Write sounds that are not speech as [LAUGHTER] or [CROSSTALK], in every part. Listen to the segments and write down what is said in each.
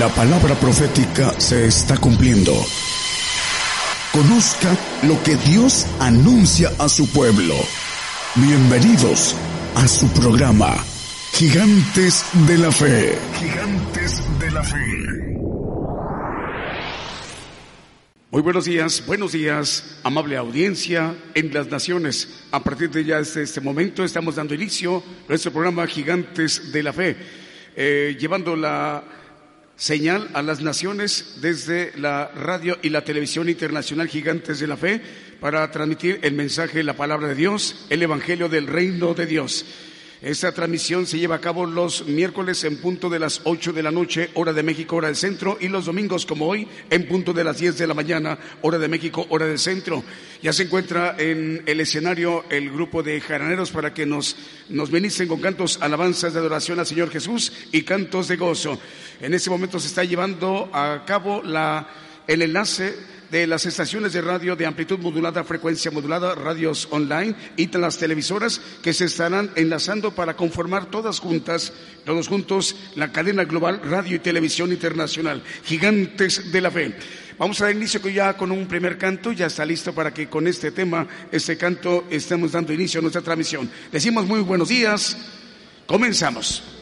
La palabra profética se está cumpliendo. Conozca lo que Dios anuncia a su pueblo. Bienvenidos a su programa, Gigantes de la Fe. Gigantes de la Fe. Muy buenos días, buenos días, amable audiencia en las naciones. A partir de ya desde este momento estamos dando inicio a nuestro programa Gigantes de la Fe, eh, llevando la señal a las naciones desde la radio y la televisión internacional Gigantes de la Fe para transmitir el mensaje, la palabra de Dios, el Evangelio del Reino de Dios. Esta transmisión se lleva a cabo los miércoles en punto de las 8 de la noche, hora de México, hora del centro, y los domingos como hoy, en punto de las 10 de la mañana, hora de México, hora del centro. Ya se encuentra en el escenario el grupo de jaraneros para que nos, nos benicen con cantos, alabanzas de adoración al Señor Jesús y cantos de gozo. En este momento se está llevando a cabo la, el enlace de las estaciones de radio de amplitud modulada, frecuencia modulada, radios online y las televisoras que se estarán enlazando para conformar todas juntas, todos juntos, la cadena global radio y televisión internacional, gigantes de la fe. Vamos a dar inicio ya con un primer canto, ya está listo para que con este tema, este canto, estemos dando inicio a nuestra transmisión. Decimos muy buenos días, comenzamos.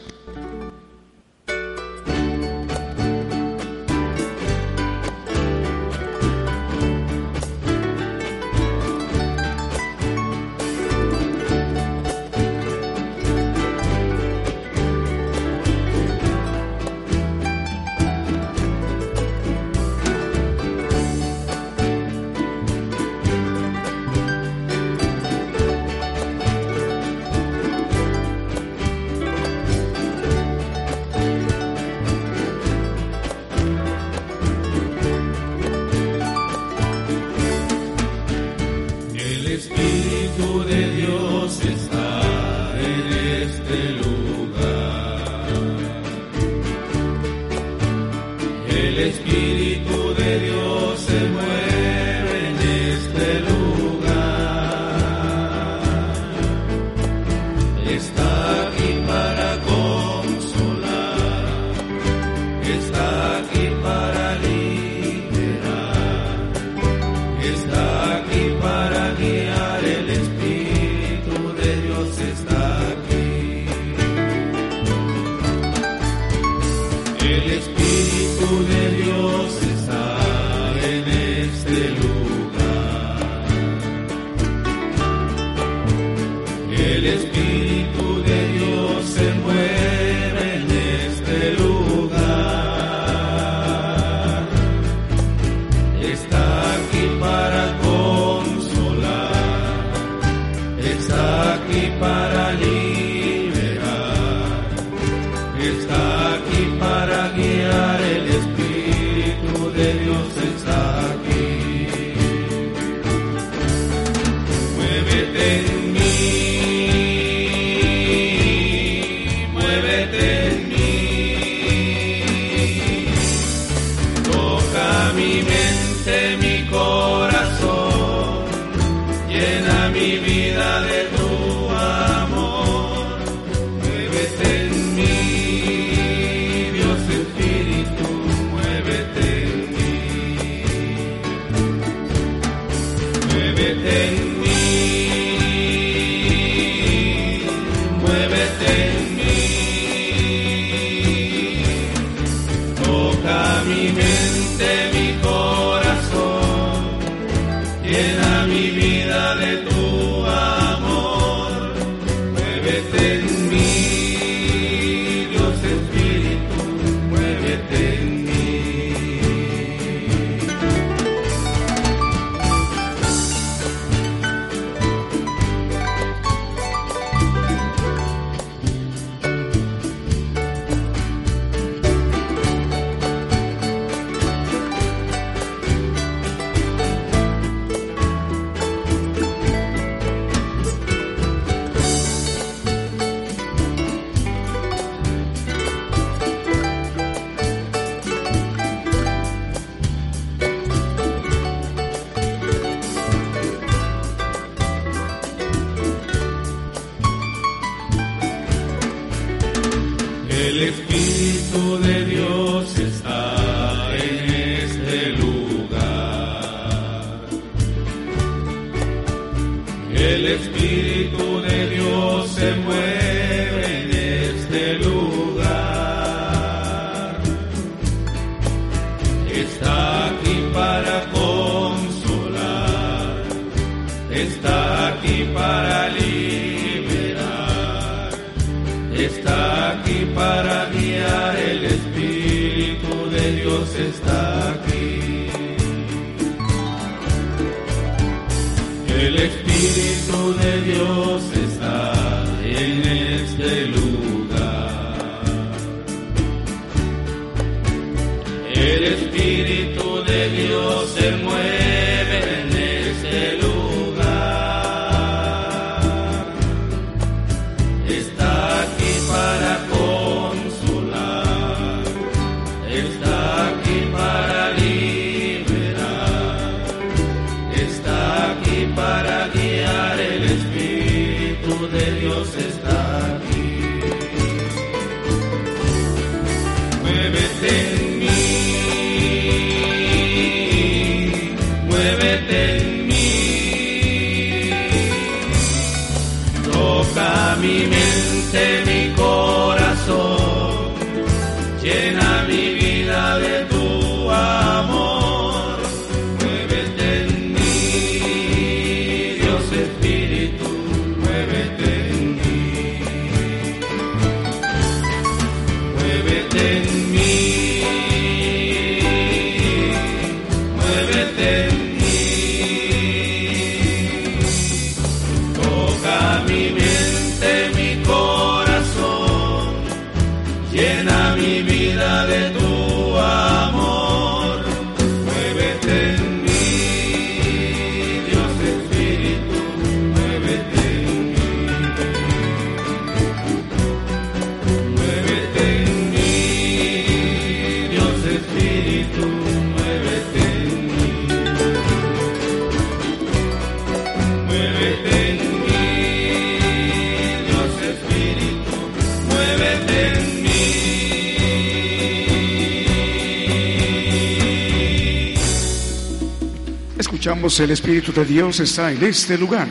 El Espíritu de Dios está en este lugar.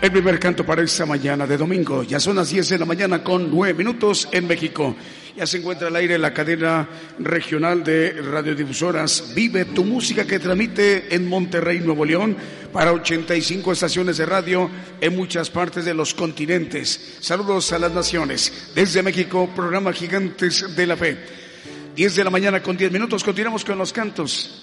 El primer canto para esta mañana de domingo. Ya son las 10 de la mañana con 9 minutos en México. Ya se encuentra al aire la cadena regional de radiodifusoras Vive tu música que transmite en Monterrey, Nuevo León, para 85 estaciones de radio en muchas partes de los continentes. Saludos a las naciones. Desde México, programa Gigantes de la Fe. 10 de la mañana con 10 minutos. Continuamos con los cantos.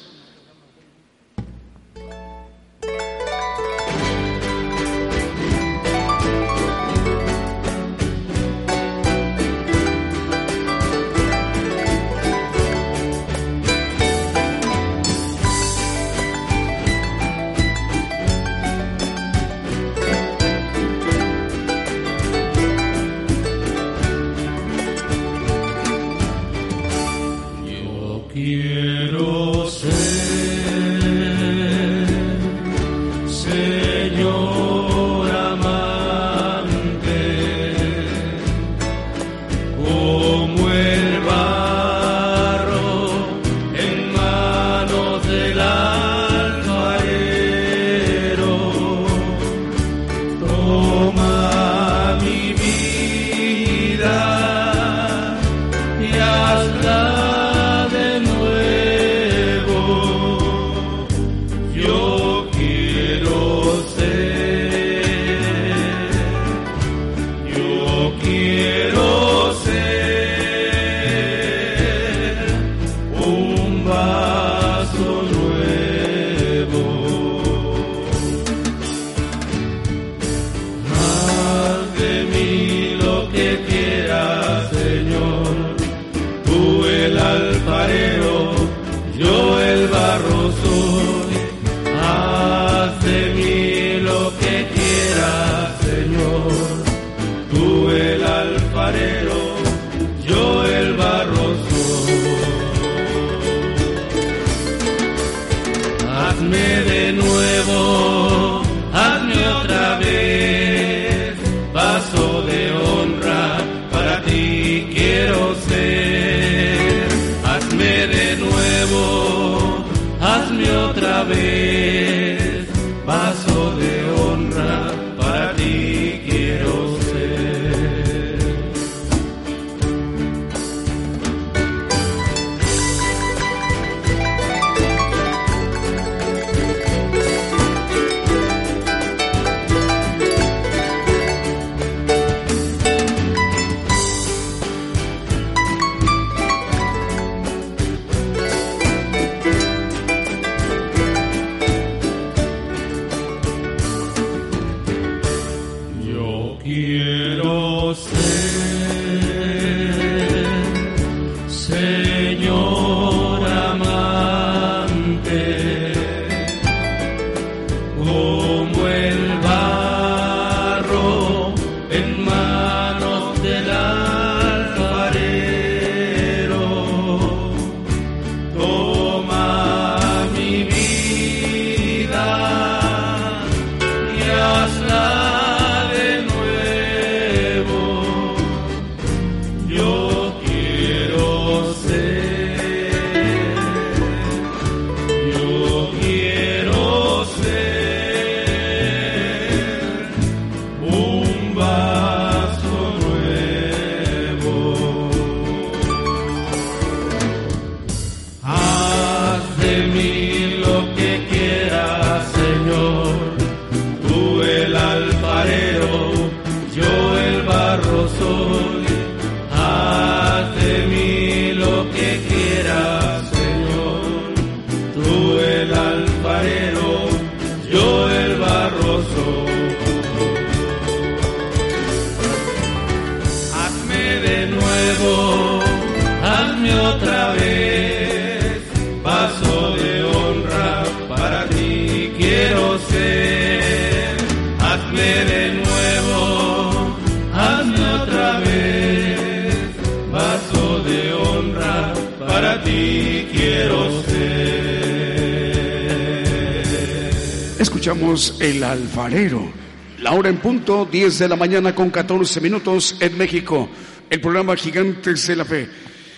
10 de la mañana con 14 minutos en México. El programa Gigantes de la Fe.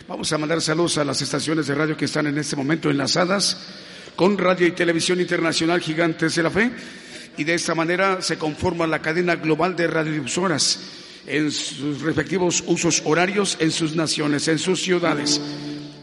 Vamos a mandar saludos a las estaciones de radio que están en este momento enlazadas con Radio y Televisión Internacional Gigantes de la Fe. Y de esta manera se conforma la cadena global de radiodifusoras en sus respectivos usos horarios en sus naciones, en sus ciudades.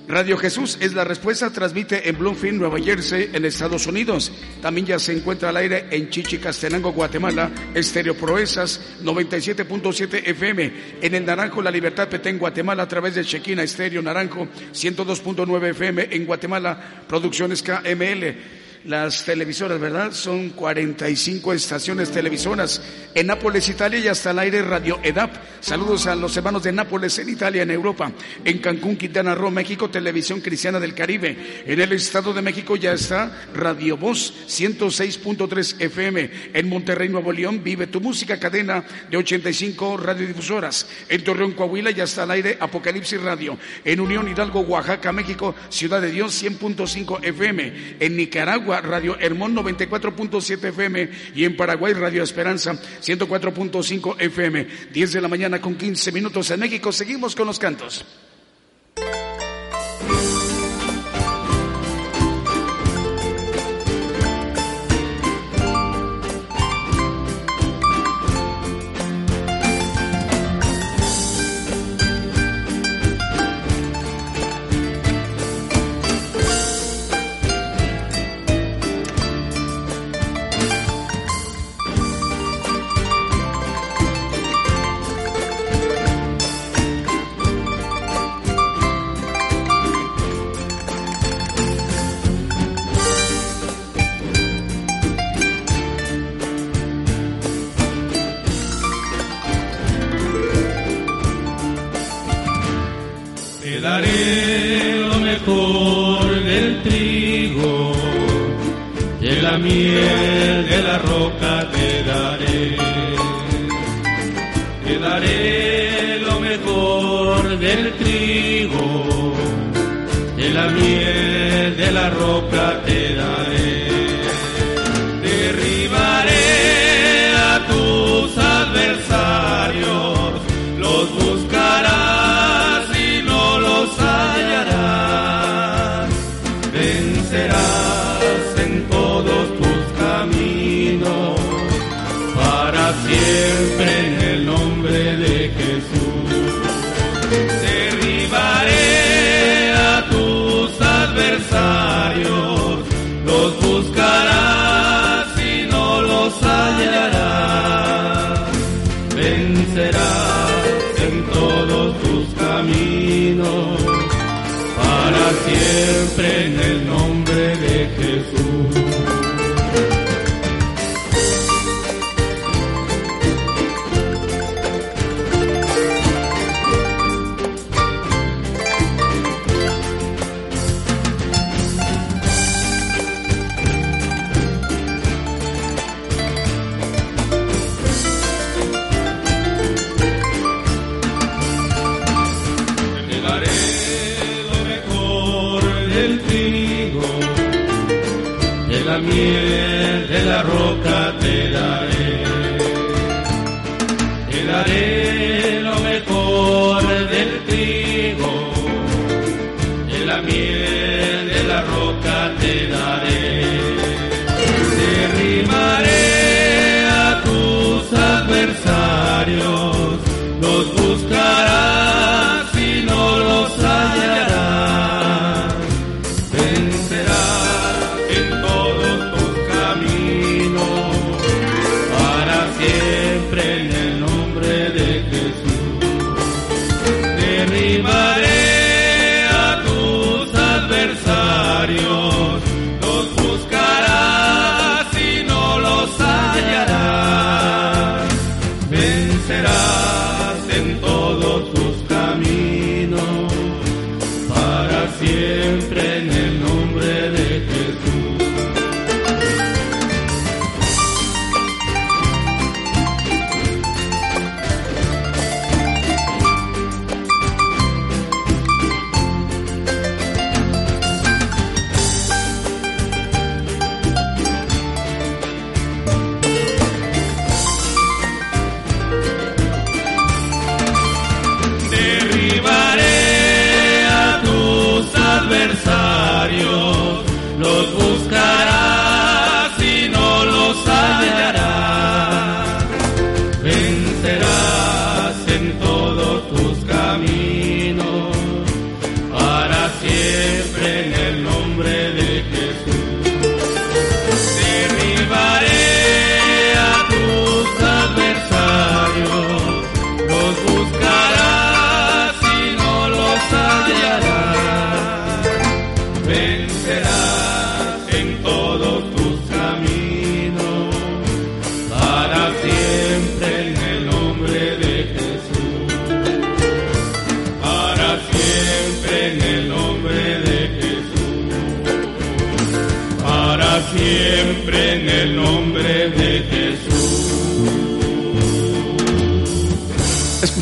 Radio Jesús es la respuesta, transmite en Bloomfield, Nueva Jersey, en Estados Unidos. También ya se encuentra al aire en Chichicastenango, Guatemala, Estéreo Proezas 97.7 FM. En el Naranjo, La Libertad Petén, Guatemala, a través de Chequina Estéreo Naranjo 102.9 FM en Guatemala, Producciones KML las televisoras, ¿verdad? Son 45 estaciones televisoras en Nápoles, Italia y hasta el aire Radio EDAP. Saludos a los hermanos de Nápoles en Italia, en Europa. En Cancún, Quintana Roo, México, Televisión Cristiana del Caribe. En el Estado de México ya está Radio Voz 106.3 FM. En Monterrey, Nuevo León, vive tu música, cadena de 85 radiodifusoras. En Torreón, Coahuila ya está al aire Apocalipsis Radio. En Unión Hidalgo, Oaxaca, México, Ciudad de Dios 100.5 FM. En Nicaragua, Radio Hermón 94.7 FM y en Paraguay Radio Esperanza 104.5 FM. 10 de la mañana con 15 minutos en México. Seguimos con los cantos.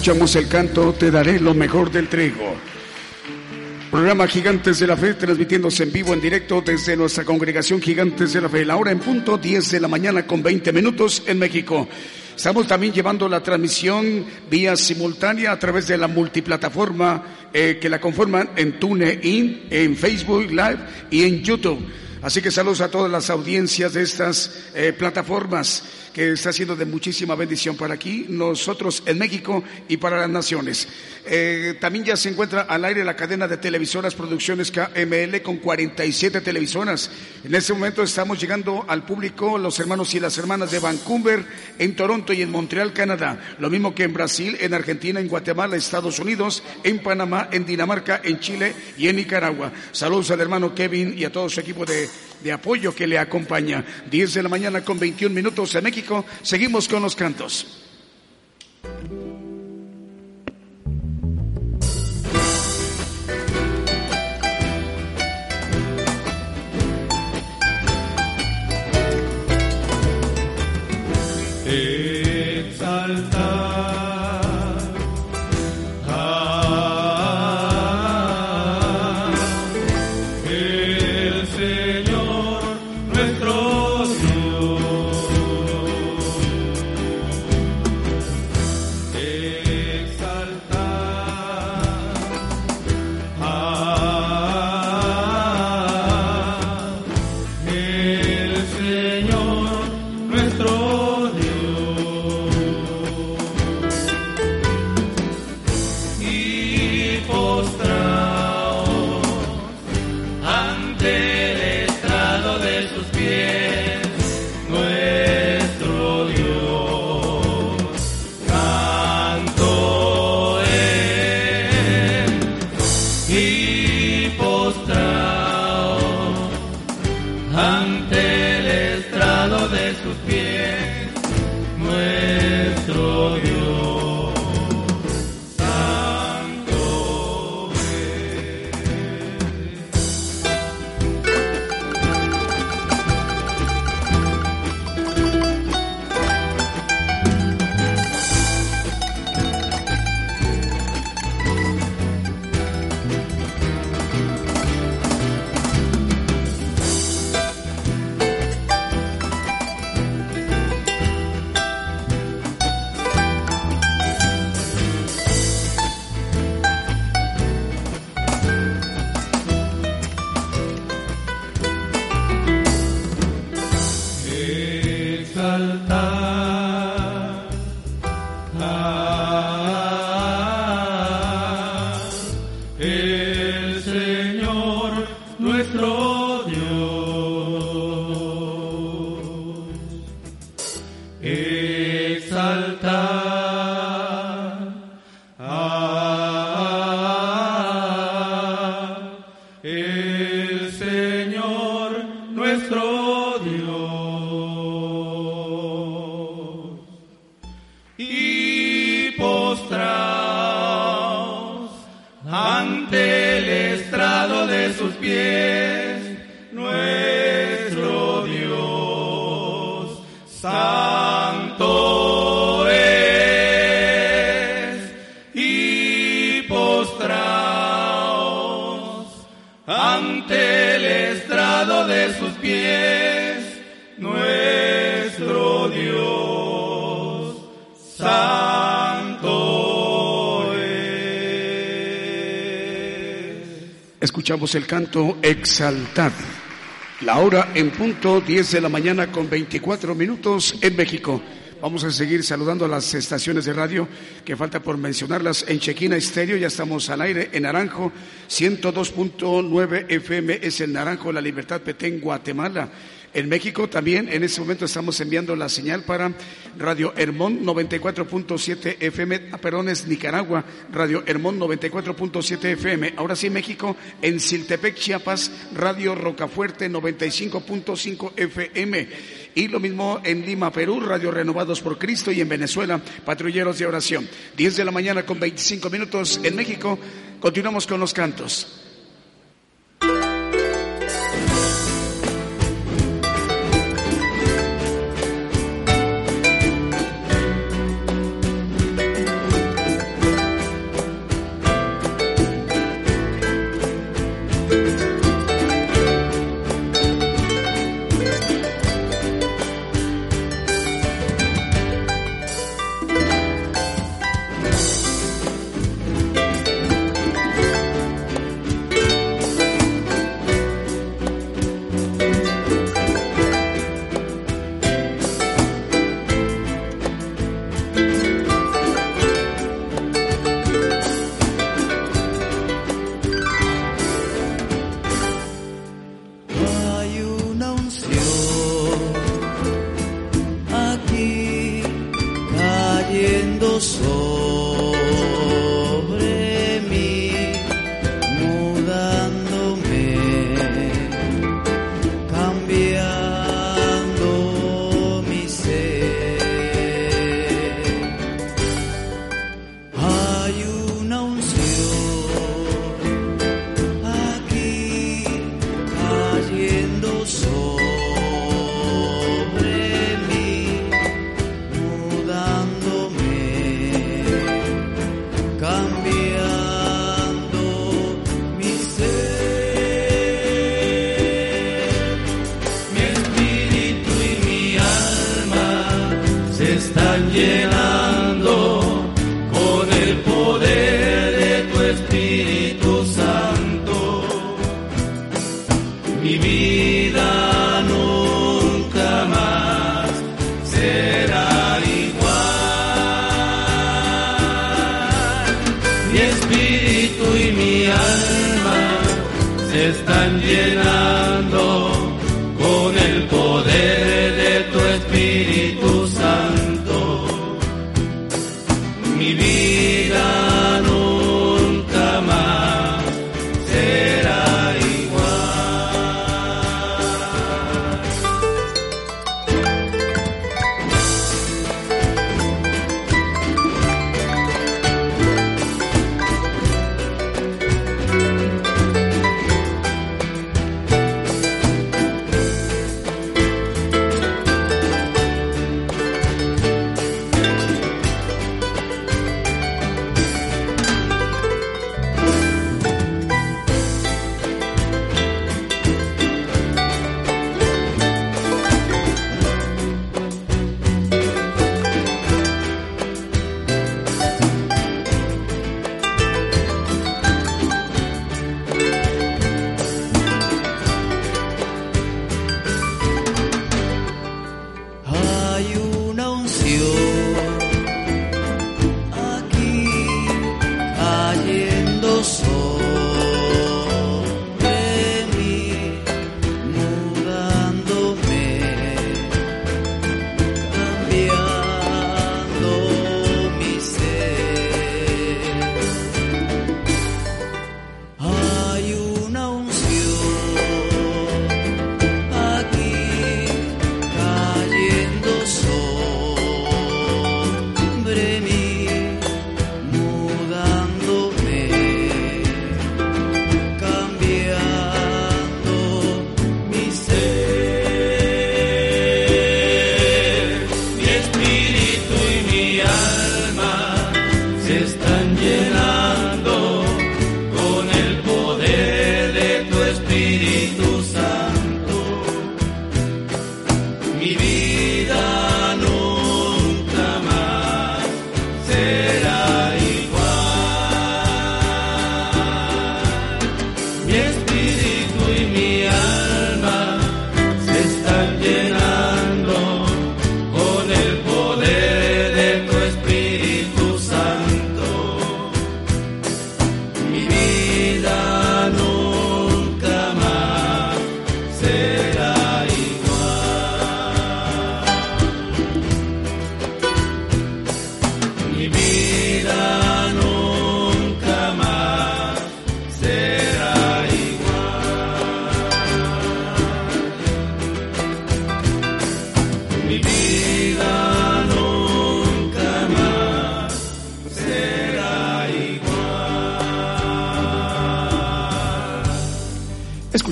El canto Te daré lo mejor del trigo. Programa Gigantes de la Fe, transmitiéndose en vivo, en directo desde nuestra congregación Gigantes de la Fe. La hora en punto, 10 de la mañana con 20 minutos en México. Estamos también llevando la transmisión vía simultánea a través de la multiplataforma eh, que la conforman en TuneIn, en Facebook Live y en YouTube. Así que saludos a todas las audiencias de estas eh, plataformas que está siendo de muchísima bendición para aquí, nosotros en México y para las naciones. Eh, también ya se encuentra al aire la cadena de televisoras Producciones KML con 47 televisoras. En este momento estamos llegando al público, los hermanos y las hermanas de Vancouver, en Toronto y en Montreal, Canadá. Lo mismo que en Brasil, en Argentina, en Guatemala, Estados Unidos, en Panamá, en Dinamarca, en Chile y en Nicaragua. Saludos al hermano Kevin y a todo su equipo de, de apoyo que le acompaña. 10 de la mañana con 21 minutos en México seguimos con los cantos. Santo es. Escuchamos el canto Exaltad. La hora en punto 10 de la mañana con 24 minutos en México. Vamos a seguir saludando a las estaciones de radio que falta por mencionarlas. En Chequina Estéreo ya estamos al aire. En Naranjo 102.9 FM es el Naranjo La Libertad Petén, Guatemala. En México también en este momento estamos enviando la señal para Radio Hermón 94.7 FM, ah, perdón, es Nicaragua, Radio Hermón 94.7 FM. Ahora sí, México, en Siltepec, Chiapas, Radio Rocafuerte 95.5 FM. Y lo mismo en Lima, Perú, Radio Renovados por Cristo y en Venezuela, Patrulleros de Oración. 10 de la mañana con 25 minutos en México. Continuamos con los cantos.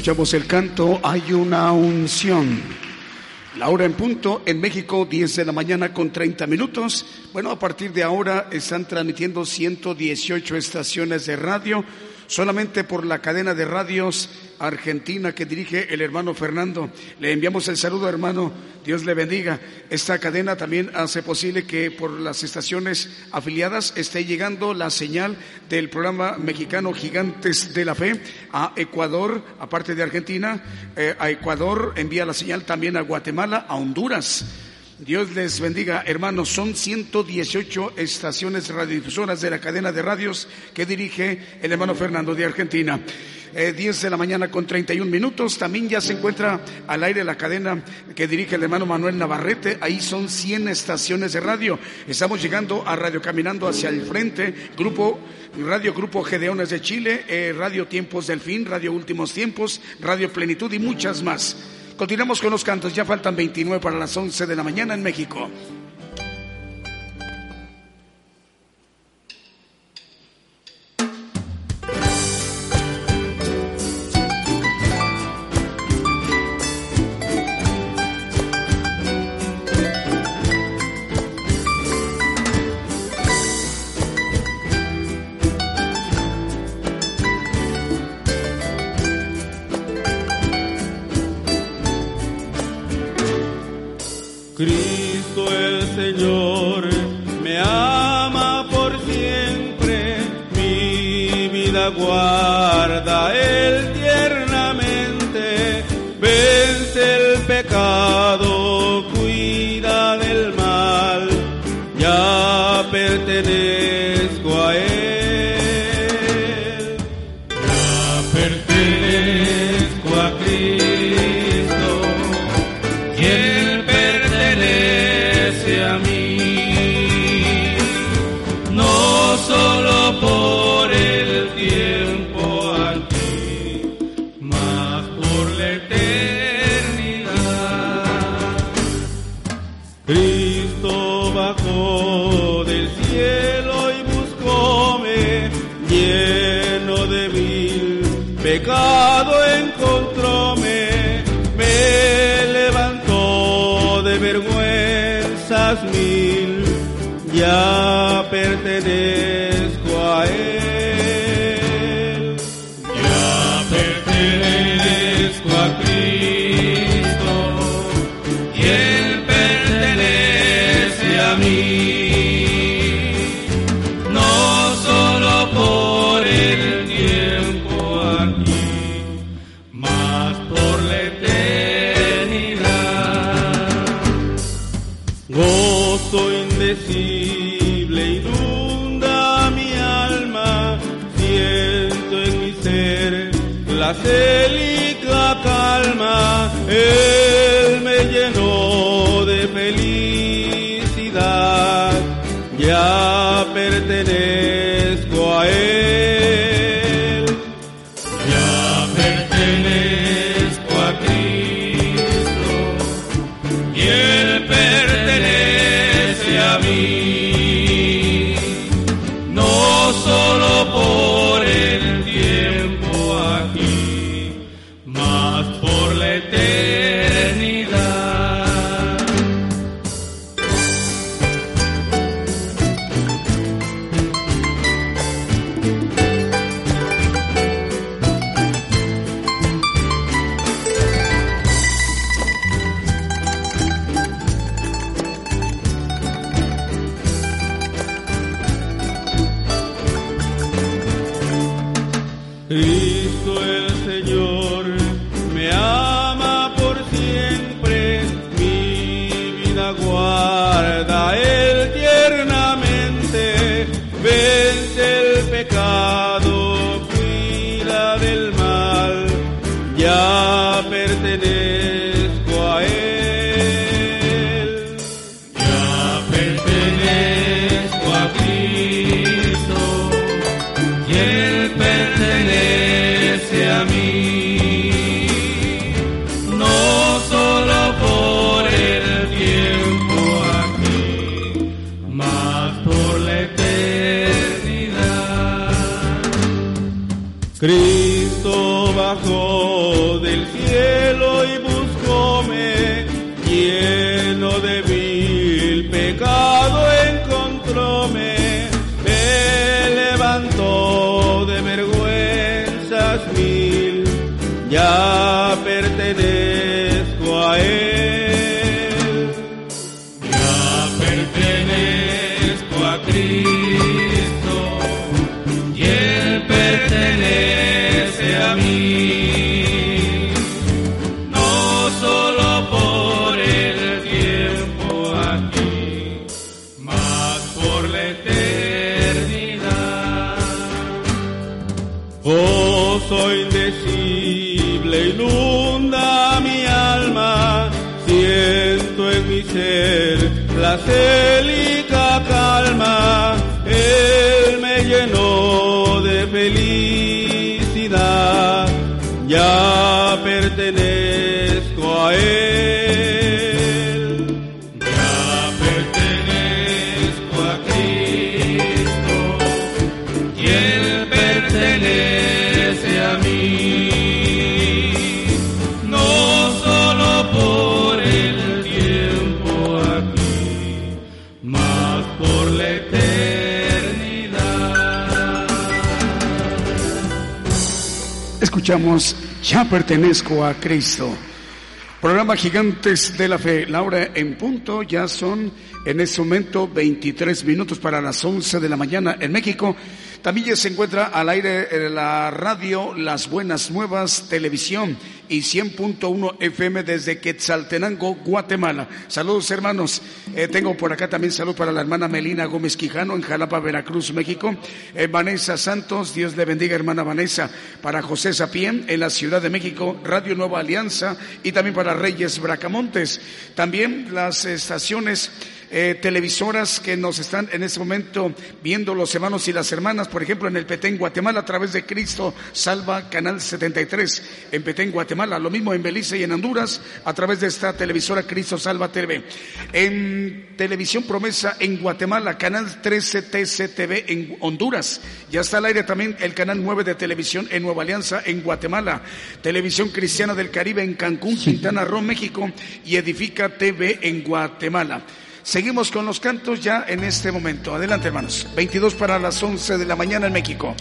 Escuchamos el canto Hay una unción. La hora en punto en México, 10 de la mañana con 30 minutos. Bueno, a partir de ahora están transmitiendo 118 estaciones de radio solamente por la cadena de radios argentina que dirige el hermano Fernando. Le enviamos el saludo, hermano. Dios le bendiga. Esta cadena también hace posible que por las estaciones afiliadas esté llegando la señal del programa mexicano Gigantes de la Fe a Ecuador, aparte de Argentina, eh, a Ecuador envía la señal también a Guatemala, a Honduras. Dios les bendiga, hermanos. Son 118 estaciones radiodifusoras de la cadena de radios que dirige el hermano Fernando de Argentina. 10 eh, de la mañana con 31 minutos. También ya se encuentra al aire la cadena que dirige el hermano Manuel Navarrete. Ahí son 100 estaciones de radio. Estamos llegando a Radio Caminando hacia el frente. Grupo Radio Grupo Gedeones de Chile, eh, Radio Tiempos del Fin, Radio Últimos Tiempos, Radio Plenitud y muchas más. Continuamos con los cantos, ya faltan 29 para las 11 de la mañana en México. Señor me ama por siempre, mi vida guarda. Él. Pertenezco a Cristo y Él pertenece a mí. No solo por el tiempo aquí, más por la eternidad. Gozo indecible inunda mi alma, siento en mi ser la célica calma, Él me llenó de felicidad, ya pertenezco a Él. Escuchamos Ya pertenezco a Cristo. Programa Gigantes de la Fe. La hora en punto ya son en este momento 23 minutos para las 11 de la mañana en México. También se encuentra al aire eh, la radio Las Buenas Nuevas Televisión y 100.1 FM desde Quetzaltenango, Guatemala. Saludos hermanos. Eh, tengo por acá también salud para la hermana Melina Gómez Quijano en Jalapa, Veracruz, México. Eh, Vanessa Santos, Dios le bendiga hermana Vanessa. Para José Sapien en la Ciudad de México, Radio Nueva Alianza y también para Reyes Bracamontes. También las estaciones eh, televisoras que nos están en este momento viendo los hermanos y las hermanas, por ejemplo, en el Petén, Guatemala, a través de Cristo Salva, Canal 73, en Petén, Guatemala, lo mismo en Belice y en Honduras, a través de esta televisora Cristo Salva TV. En Televisión Promesa en Guatemala, Canal 13 TCTV en Honduras, ya está al aire también el Canal 9 de Televisión en Nueva Alianza en Guatemala, Televisión Cristiana del Caribe en Cancún, Quintana Roo, México y Edifica TV en Guatemala. Seguimos con los cantos ya en este momento. Adelante, hermanos. 22 para las 11 de la mañana en México.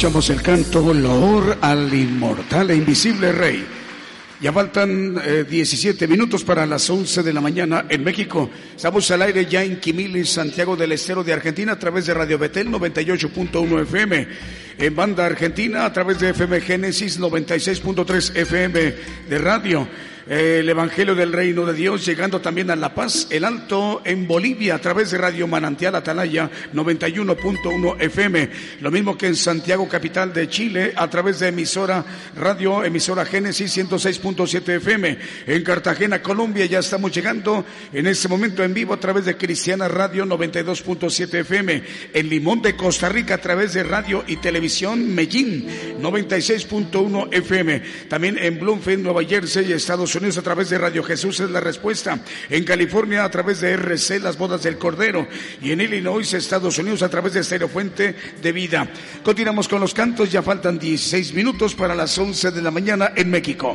Escuchamos el canto Loor al inmortal e invisible Rey. Ya faltan eh, 17 minutos para las 11 de la mañana en México. Estamos al aire ya en Quimilis, Santiago del Estero de Argentina, a través de Radio Betel 98.1 FM. En banda argentina, a través de FM Génesis 96.3 FM de radio. El Evangelio del Reino de Dios llegando también a La Paz, el Alto en Bolivia, a través de Radio Manantial Atalaya 91.1 FM. Lo mismo que en Santiago, capital de Chile, a través de emisora Radio, emisora Génesis 106.7 FM. En Cartagena, Colombia, ya estamos llegando en este momento en vivo a través de Cristiana Radio 92.7 FM. En Limón de Costa Rica, a través de Radio y Televisión Medellín 96.1 FM. También en Bloomfield, Nueva Jersey, Estados Unidos, a través de Radio Jesús es la respuesta. En California, a través de RC, las bodas del Cordero. Y en Illinois, Estados Unidos, a través de Estéreo Fuente de Vida. Continuamos con los cantos, ya faltan 16 minutos para las 11 de la mañana en México.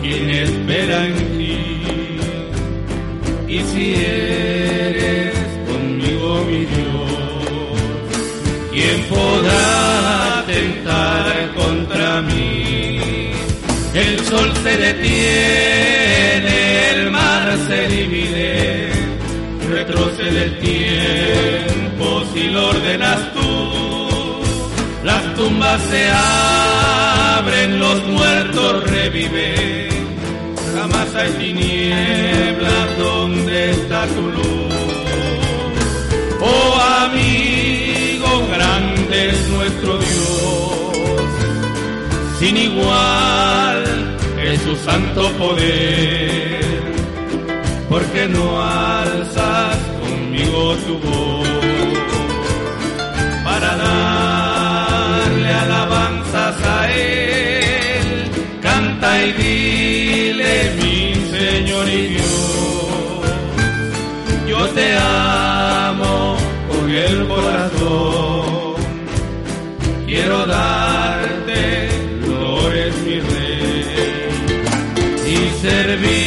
quien espera en ti. Y si eres conmigo, mi Dios, ¿quién podrá tentar contra mí? El sol se detiene, el mar se divide, retrocede el tiempo si lo ordenas tú. Tumbas se abren, los muertos reviven, jamás hay tinieblas donde está tu luz. Oh amigo, grande es nuestro Dios, sin igual es su santo poder, porque no alzas conmigo tu voz dile mi Señor y Dios, yo te amo con el corazón, quiero darte, tú eres mi rey, y servirte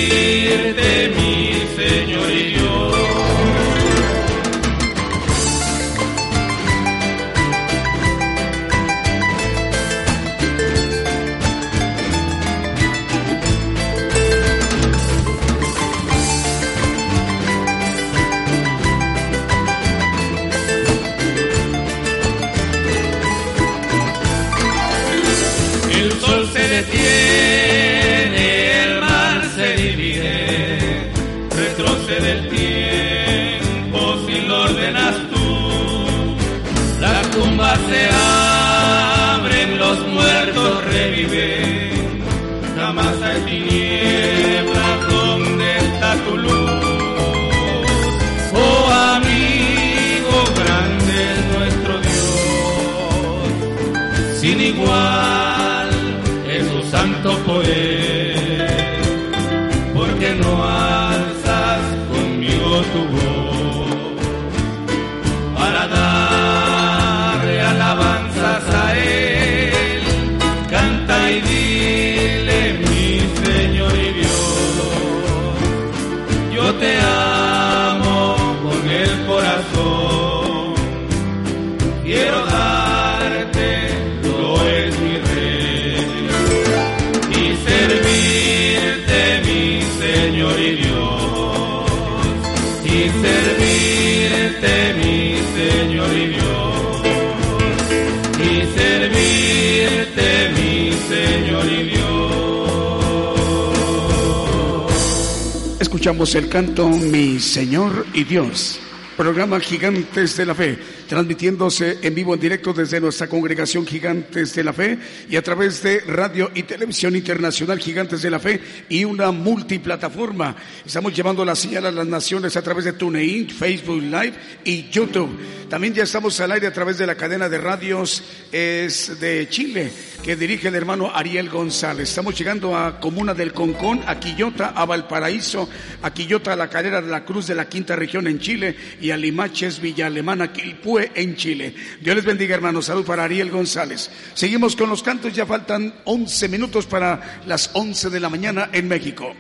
Escuchamos el canto Mi Señor y Dios. Programa Gigantes de la Fe, transmitiéndose en vivo en directo desde nuestra congregación Gigantes de la Fe y a través de radio y televisión internacional Gigantes de la Fe y una multiplataforma. Estamos llevando la señal a las naciones a través de TuneIn, Facebook Live y YouTube. También ya estamos al aire a través de la cadena de radios es de Chile que dirige el hermano Ariel González. Estamos llegando a Comuna del Concón, a Quillota, a Valparaíso, a Quillota, a la Calera de la Cruz de la Quinta Región en Chile y a Limaches, Villa Alemana, Quilpue en Chile. Dios les bendiga, hermanos. Salud para Ariel González. Seguimos con los cantos, ya faltan 11 minutos para las 11 de la mañana en México.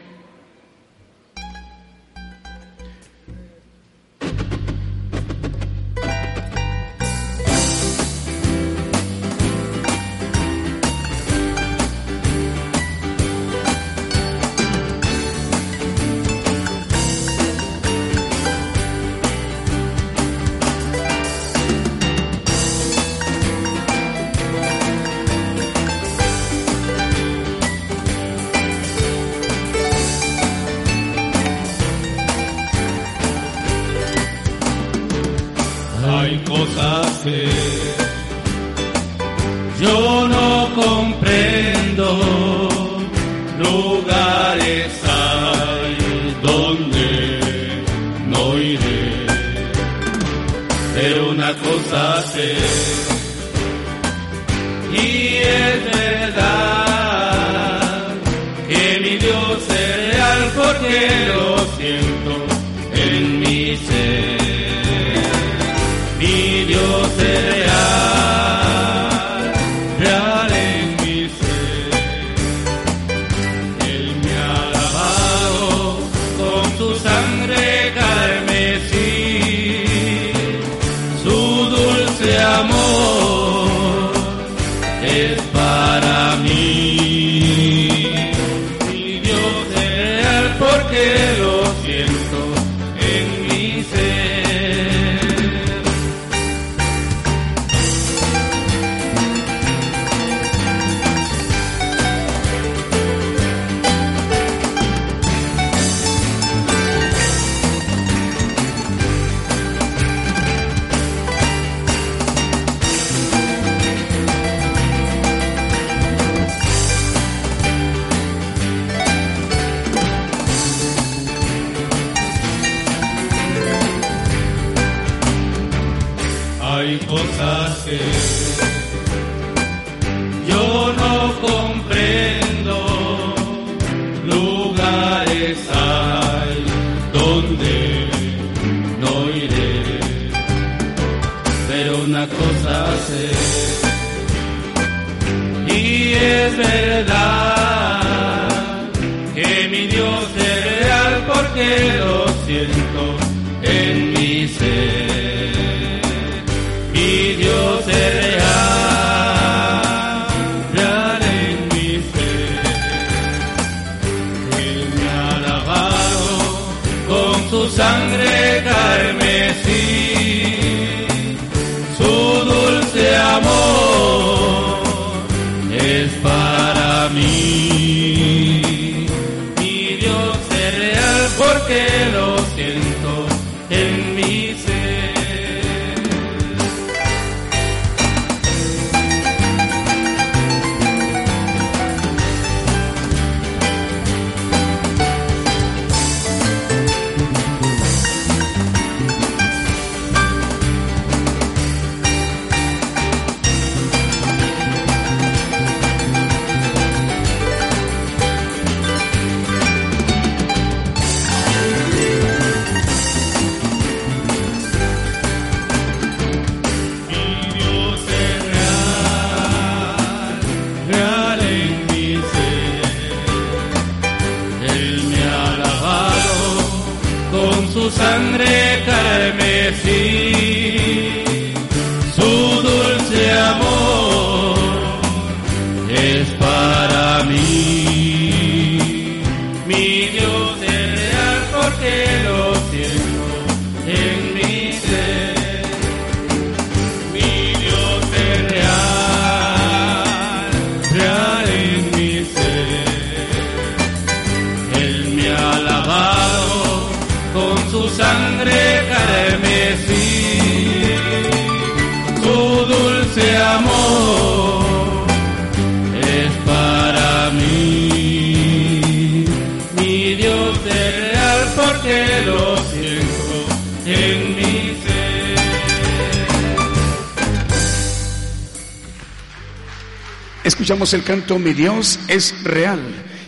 Escuchamos el canto Mi Dios es real.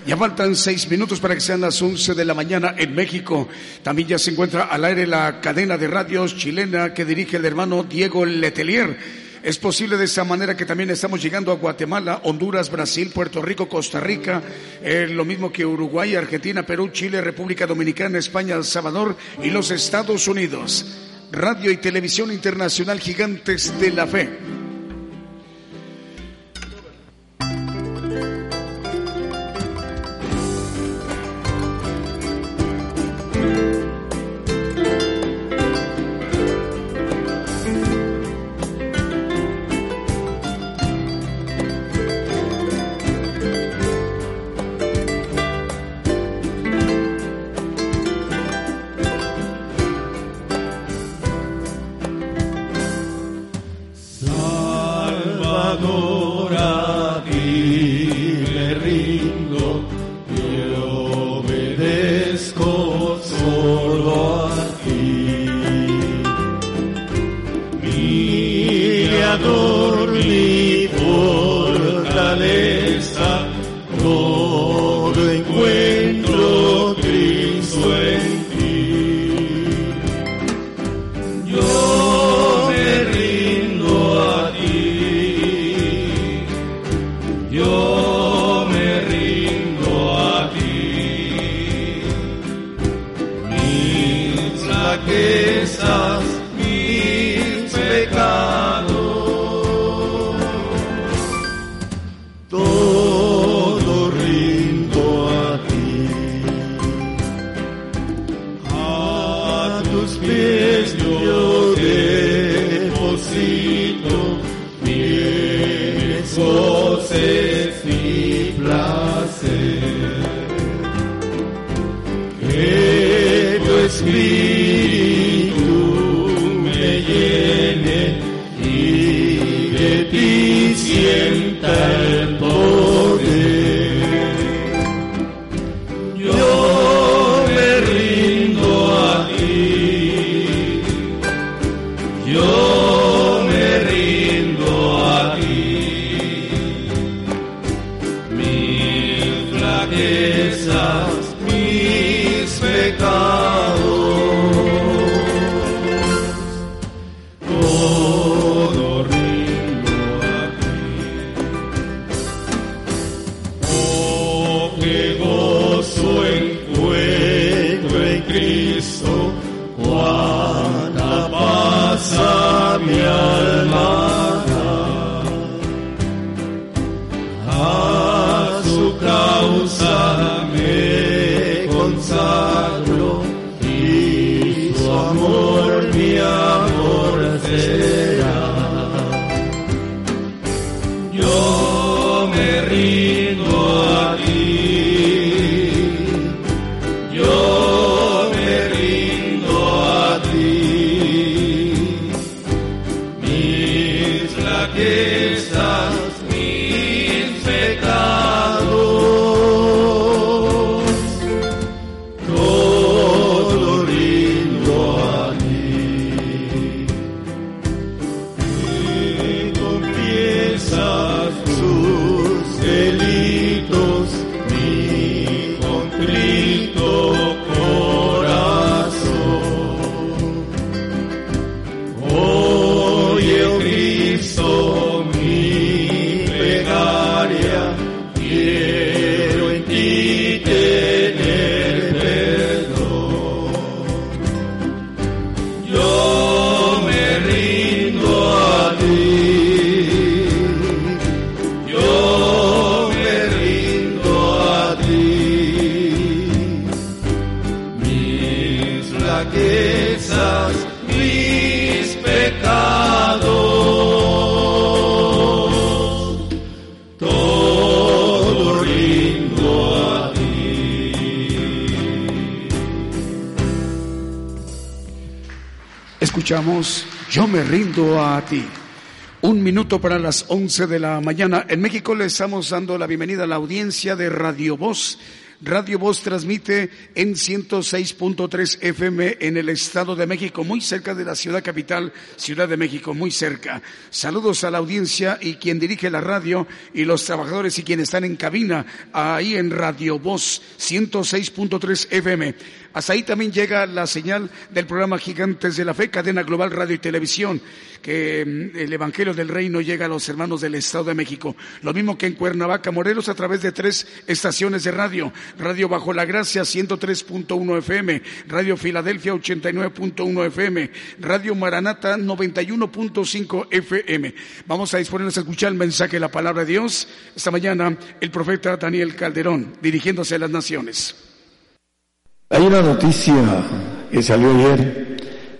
Ya faltan seis minutos para que sean las once de la mañana en México. También ya se encuentra al aire la cadena de radios chilena que dirige el hermano Diego Letelier. Es posible de esa manera que también estamos llegando a Guatemala, Honduras, Brasil, Puerto Rico, Costa Rica, eh, lo mismo que Uruguay, Argentina, Perú, Chile, República Dominicana, España, El Salvador y los Estados Unidos. Radio y Televisión Internacional Gigantes de la Fe Yo me rindo a ti. Un minuto para las 11 de la mañana. En México le estamos dando la bienvenida a la audiencia de Radio Voz. Radio Voz transmite en 106.3 FM en el Estado de México, muy cerca de la ciudad capital, Ciudad de México, muy cerca. Saludos a la audiencia y quien dirige la radio y los trabajadores y quienes están en cabina ahí en Radio Voz 106.3 FM. Hasta ahí también llega la señal del programa Gigantes de la Fe, cadena global radio y televisión, que mm, el Evangelio del Reino llega a los hermanos del Estado de México. Lo mismo que en Cuernavaca, Morelos, a través de tres estaciones de radio. Radio Bajo la Gracia, 103.1 FM. Radio Filadelfia, 89.1 FM. Radio Maranata, 91.5 FM. Vamos a disponernos a escuchar el mensaje de la palabra de Dios. Esta mañana, el profeta Daniel Calderón, dirigiéndose a las naciones. Hay una noticia que salió ayer,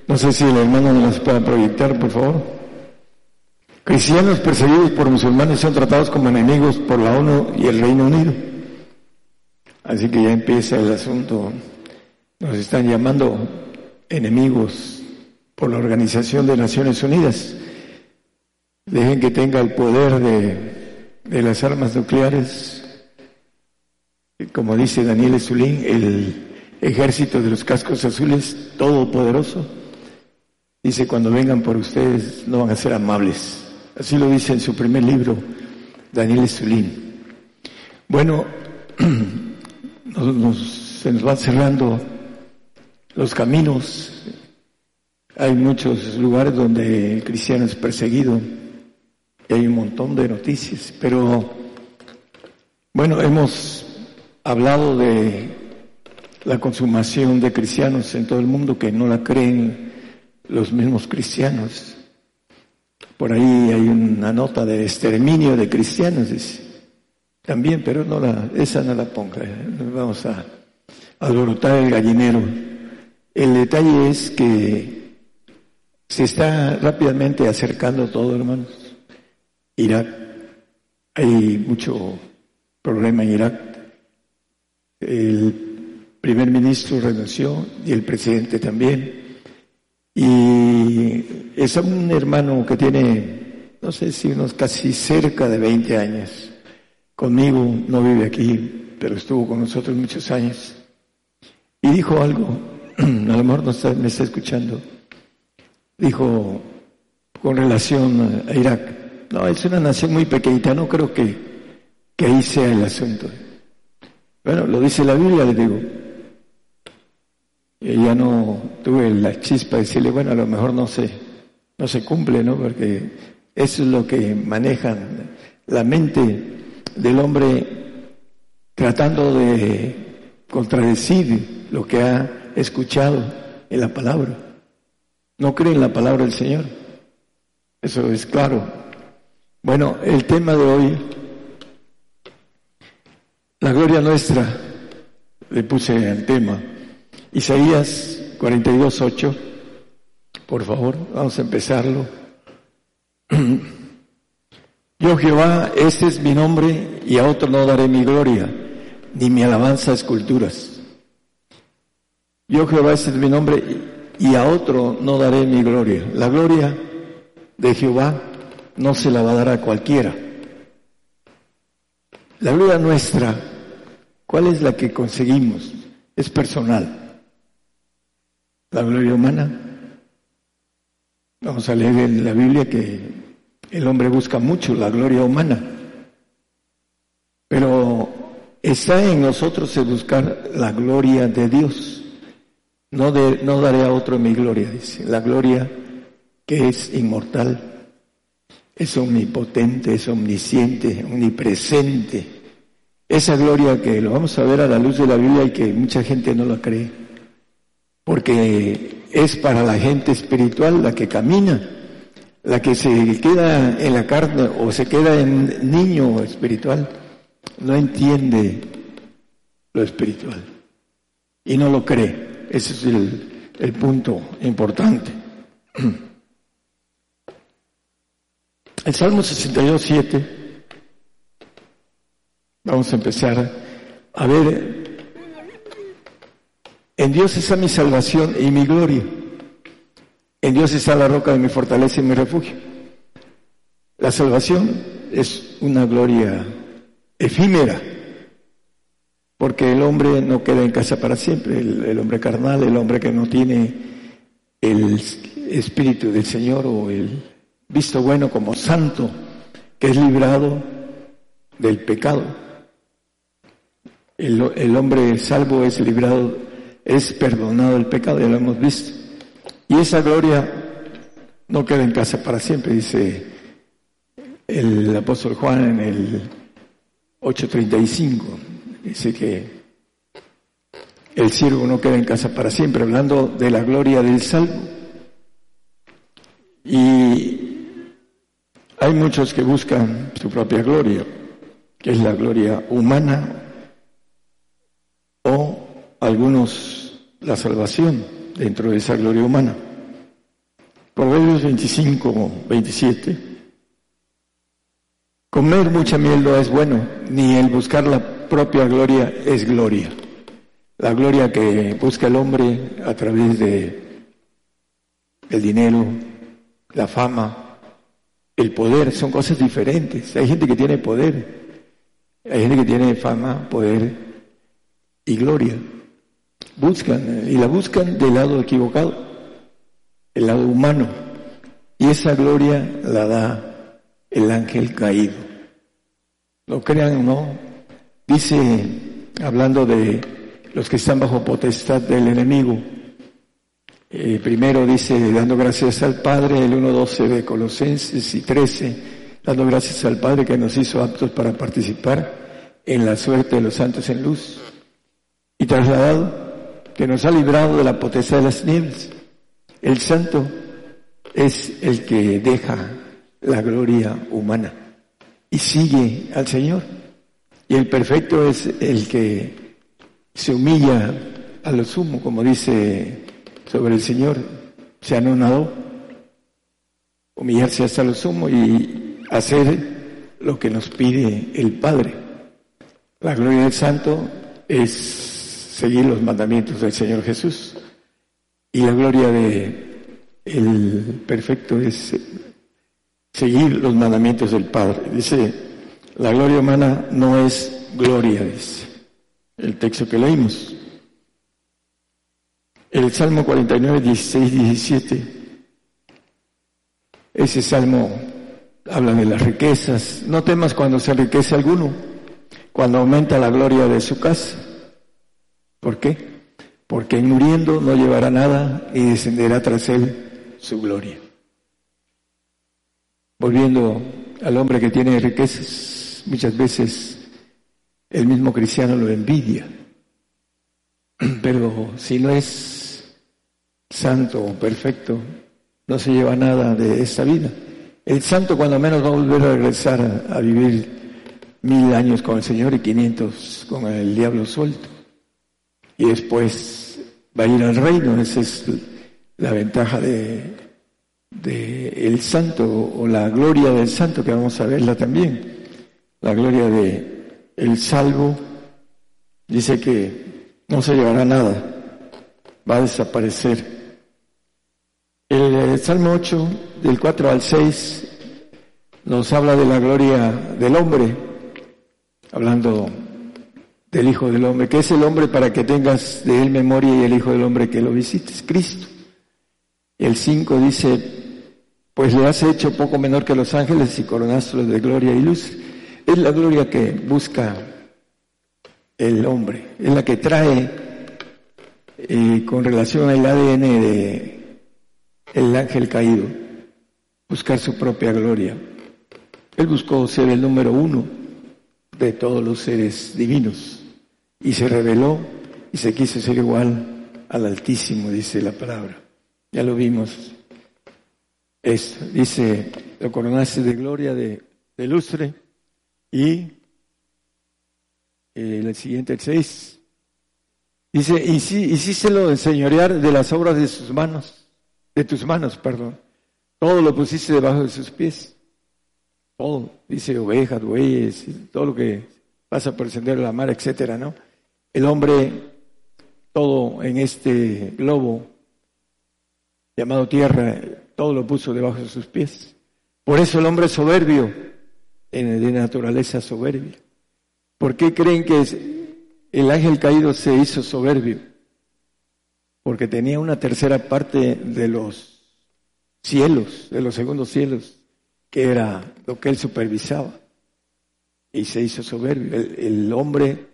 no sé si el hermano nos pueda proyectar, por favor. Cristianos perseguidos por musulmanes son tratados como enemigos por la ONU y el Reino Unido. Así que ya empieza el asunto. Nos están llamando enemigos por la Organización de Naciones Unidas. Dejen que tenga el poder de, de las armas nucleares. Como dice Daniel Zulín, el ejército de los cascos azules todopoderoso. Dice, cuando vengan por ustedes no van a ser amables. Así lo dice en su primer libro, Daniel Zulín. Bueno, [CLEARS THROAT] se nos van cerrando los caminos. Hay muchos lugares donde el cristiano es perseguido y hay un montón de noticias. Pero, bueno, hemos hablado de la consumación de cristianos en todo el mundo que no la creen los mismos cristianos. Por ahí hay una nota de exterminio de cristianos. También, pero no la, esa no la ponga. Vamos a alborotar el gallinero. El detalle es que se está rápidamente acercando todo, hermanos. Irak, hay mucho problema en Irak. El primer ministro renunció y el presidente también. Y es un hermano que tiene, no sé si unos casi cerca de 20 años. Conmigo, no vive aquí, pero estuvo con nosotros muchos años. Y dijo algo, [CLEARS THROAT] a lo mejor no me está escuchando. Dijo con relación a Irak. No, es una nación muy pequeñita, no creo que, que ahí sea el asunto. Bueno, lo dice la Biblia, le digo. Y ya no tuve la chispa de decirle, bueno, a lo mejor no se, no se cumple, ¿no? Porque eso es lo que manejan la mente del hombre tratando de contradecir lo que ha escuchado en la palabra. No cree en la palabra del Señor. Eso es claro. Bueno, el tema de hoy, la gloria nuestra, le puse el tema. Isaías 42.8, por favor, vamos a empezarlo. [CLEARS THROAT] Yo Jehová, este es mi nombre y a otro no daré mi gloria, ni mi alabanza a esculturas. Yo Jehová, este es mi nombre y a otro no daré mi gloria. La gloria de Jehová no se la va a dar a cualquiera. La gloria nuestra, ¿cuál es la que conseguimos? Es personal. La gloria humana. Vamos a leer en la Biblia que el hombre busca mucho la gloria humana. Pero está en nosotros el buscar la gloria de Dios. No, no daré a otro mi gloria, dice. La gloria que es inmortal, es omnipotente, es omnisciente, omnipresente. Esa gloria que lo vamos a ver a la luz de la Biblia y que mucha gente no la cree, porque es para la gente espiritual la que camina, la que se queda en la carne o se queda en niño espiritual, no entiende lo espiritual y no lo cree. Ese es el, punto importante. [CLEARS THROAT] El Salmo 62, 7, vamos a empezar a ver, en Dios está mi salvación y mi gloria, en Dios está la roca de mi fortaleza y mi refugio. La salvación es una gloria efímera, porque el hombre no queda en casa para siempre, el, hombre carnal, el hombre que no tiene el espíritu del Señor o el visto bueno como santo, que es librado del pecado. El, el, hombre salvo es librado, es perdonado del pecado, ya lo hemos visto. Y esa gloria no queda en casa para siempre, dice el apóstol Juan en el 835. Dice que el siervo no queda en casa para siempre, hablando de la gloria del salvo. Y hay muchos que buscan su propia gloria, que es la gloria humana, o algunos la salvación dentro de esa gloria humana. Proverbios 25, 27. Comer mucha miel no es bueno, ni el buscar la propia gloria es gloria. La gloria que busca el hombre a través de el dinero, la fama, el poder, son cosas diferentes. Hay gente que tiene poder, hay gente que tiene fama, poder y gloria. Buscan y la buscan del lado equivocado, el lado humano. Y esa gloria la da el ángel caído. Lo crean o no, Dice, hablando de los que están bajo potestad del enemigo, eh, primero dice, dando gracias al Padre, el 1.12 de Colosenses y 13, dando gracias al Padre que nos hizo aptos para participar en la suerte de los santos en luz y trasladado que nos ha librado de la potestad de las nieves. El santo es el que deja la gloria humana y sigue al Señor. Y el perfecto es el que se humilla a lo sumo, como dice sobre el Señor, se anonadó, humillarse hasta lo sumo y hacer lo que nos pide el Padre. La gloria del Santo es seguir los mandamientos del Señor Jesús. Y la gloria de el perfecto es seguir los mandamientos del Padre. Dice la gloria humana no es gloria, dice el texto que leímos. El Salmo 49, 16, 17. Ese salmo habla de las riquezas. No temas cuando se enriquece alguno, cuando aumenta la gloria de su casa. ¿Por qué? Porque en muriendo no llevará nada y descenderá tras él su gloria. Volviendo al hombre que tiene riquezas, muchas veces el mismo cristiano lo envidia. [CLEARS THROAT] Pero si no es santo o perfecto, no se lleva nada de esta vida. El santo cuando menos va a volver a regresar a, vivir mil años con el Señor y quinientos con el diablo suelto. Y después va a ir al reino. Esa es la ventaja de, el santo o la gloria del santo que vamos a verla también. La gloria de el salvo dice que no se llevará nada, va a desaparecer. El, Salmo 8, del 4 al 6, nos habla de la gloria del hombre, hablando del Hijo del Hombre, que es el hombre para que tengas de él memoria y el Hijo del Hombre que lo visites, Cristo. El 5 dice, pues le has hecho poco menor que los ángeles y coronaste de gloria y luz. Es la gloria que busca el hombre, es la que trae eh, con relación al ADN de el ángel caído, buscar su propia gloria. Él buscó ser el número uno de todos los seres divinos y se reveló y se quiso ser igual al Altísimo, dice la palabra. Ya lo vimos. Esto, dice, lo coronaste de gloria, de, de lustre y eh, el siguiente, el 6. Dice, y sí, hicíselo enseñorear de las obras de sus manos, de tus manos, perdón. Todo lo pusiste debajo de sus pies. Todo, dice ovejas, bueyes, todo lo que pasa por de la mar, etcétera, ¿no? El hombre, todo en este globo llamado tierra, todo lo puso debajo de sus pies. Por eso el hombre es soberbio, de naturaleza soberbia. ¿Por qué creen que el ángel caído se hizo soberbio? Porque tenía una tercera parte de los cielos, de los segundos cielos, que era lo que él supervisaba. Y se hizo soberbio. El, hombre,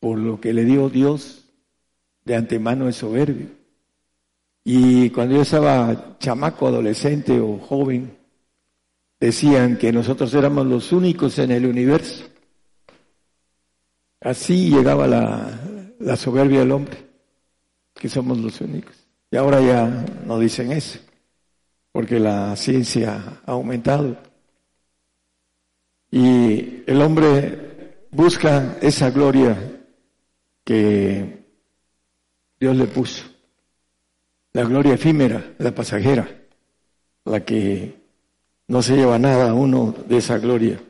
por lo que le dio Dios, de antemano es soberbio. Y cuando yo estaba chamaco, adolescente o joven, decían que nosotros éramos los únicos en el universo Así llegaba la, soberbia del hombre, que somos los únicos. Y ahora ya no dicen eso, porque la ciencia ha aumentado. Y el hombre busca esa gloria que Dios le puso. La gloria efímera, la pasajera, la que no se lleva nada a uno de esa gloria.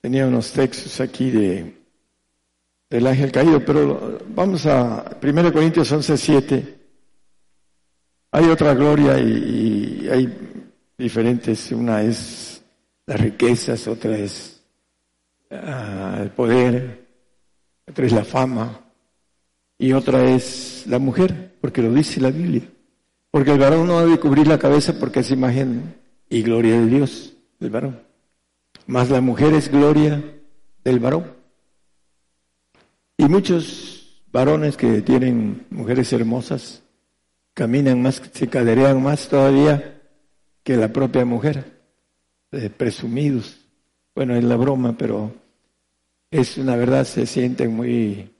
Tenía unos textos aquí de del ángel caído, pero vamos a 1 Corintios 11, 7. Hay otra gloria y, hay diferentes, una es las riquezas, otra es ah, el poder, otra es la fama y otra es la mujer, porque lo dice la Biblia. Porque el varón no debe cubrir la cabeza porque es imagen y gloria de Dios, del varón. Más la mujer es gloria del varón. Y muchos varones que tienen mujeres hermosas caminan más, se caderean más todavía que la propia mujer, presumidos. Bueno, es la broma, pero es una verdad, se sienten muy...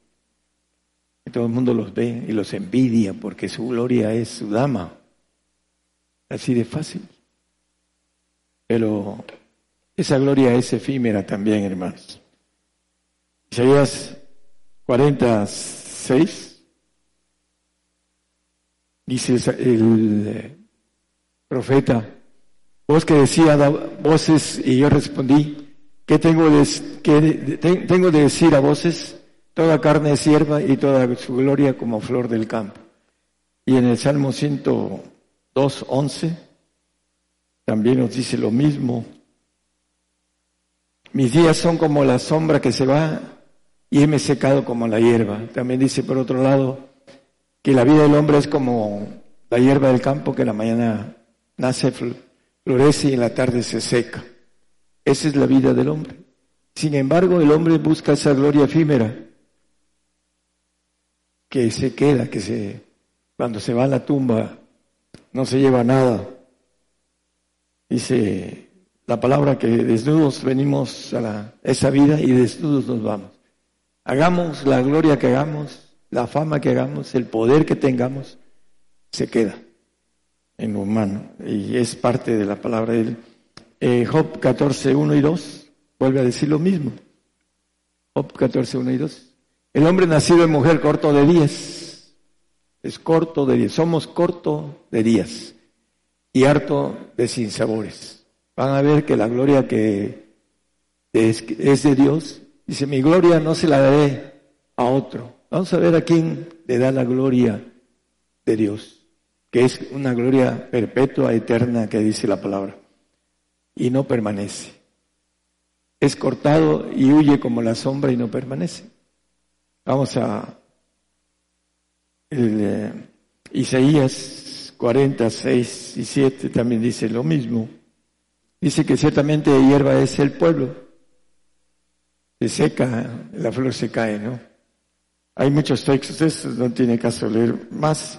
Todo el mundo los ve y los envidia porque su gloria es su dama. Así de fácil. Pero esa gloria es efímera también, hermanos. Isaías 46, dice el eh, profeta, vos que decía voces y yo respondí, ¿qué tengo de, tengo de decir a voces? Toda carne es sierva y toda su gloria como flor del campo. Y en el Salmo 102, 11, también nos dice lo mismo. Mis días son como la sombra que se va y heme secado como la hierba. También dice por otro lado que la vida del hombre es como la hierba del campo que la mañana nace, florece y en la tarde se seca. Esa es la vida del hombre. Sin embargo, el hombre busca esa gloria efímera que se queda, que se, cuando se va a la tumba, no se lleva nada. Dice la palabra que desnudos venimos a esa vida y desnudos nos vamos. Hagamos la gloria que hagamos, la fama que hagamos, el poder que tengamos, se queda. en humano y es parte de la palabra de él. Eh, Job 14, 1 y 2 vuelve a decir lo mismo. Job 14, 1 y 2. El hombre nacido en mujer corto de días. Es corto de días. Somos corto de días y harto de sinsabores. Van a ver que la gloria que es, es de Dios, dice, mi gloria no se la daré a otro. Vamos a ver a quién le da la gloria de Dios, que es una gloria perpetua, eterna, que dice la palabra, y no permanece. Es cortado y huye como la sombra y no permanece. Vamos a eh, Isaías 46 y 7 también dice lo mismo. Dice que ciertamente hierba es el pueblo. Se seca, la flor se cae, ¿no? Hay muchos textos, no tiene caso leer más.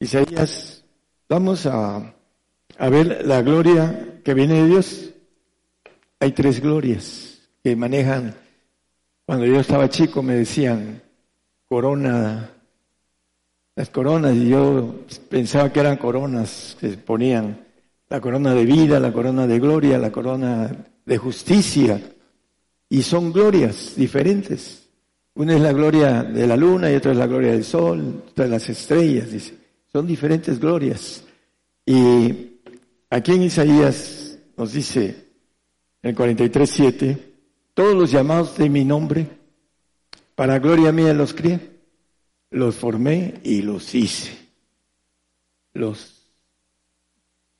Isaías, vamos a, a ver la gloria que viene de Dios. Hay tres glorias que manejan. Cuando yo estaba chico me decían corona, las coronas, y yo pensaba que eran coronas que ponían la corona de vida, la corona de gloria, la corona de justicia. Y son glorias diferentes. Una es la gloria de la luna y otra es la gloria del sol, otra de las estrellas, dice. Son diferentes glorias. Y aquí en Isaías nos dice, en el 43.7, todos los llamados de mi nombre, para gloria mía los crié, los formé y los hice. Los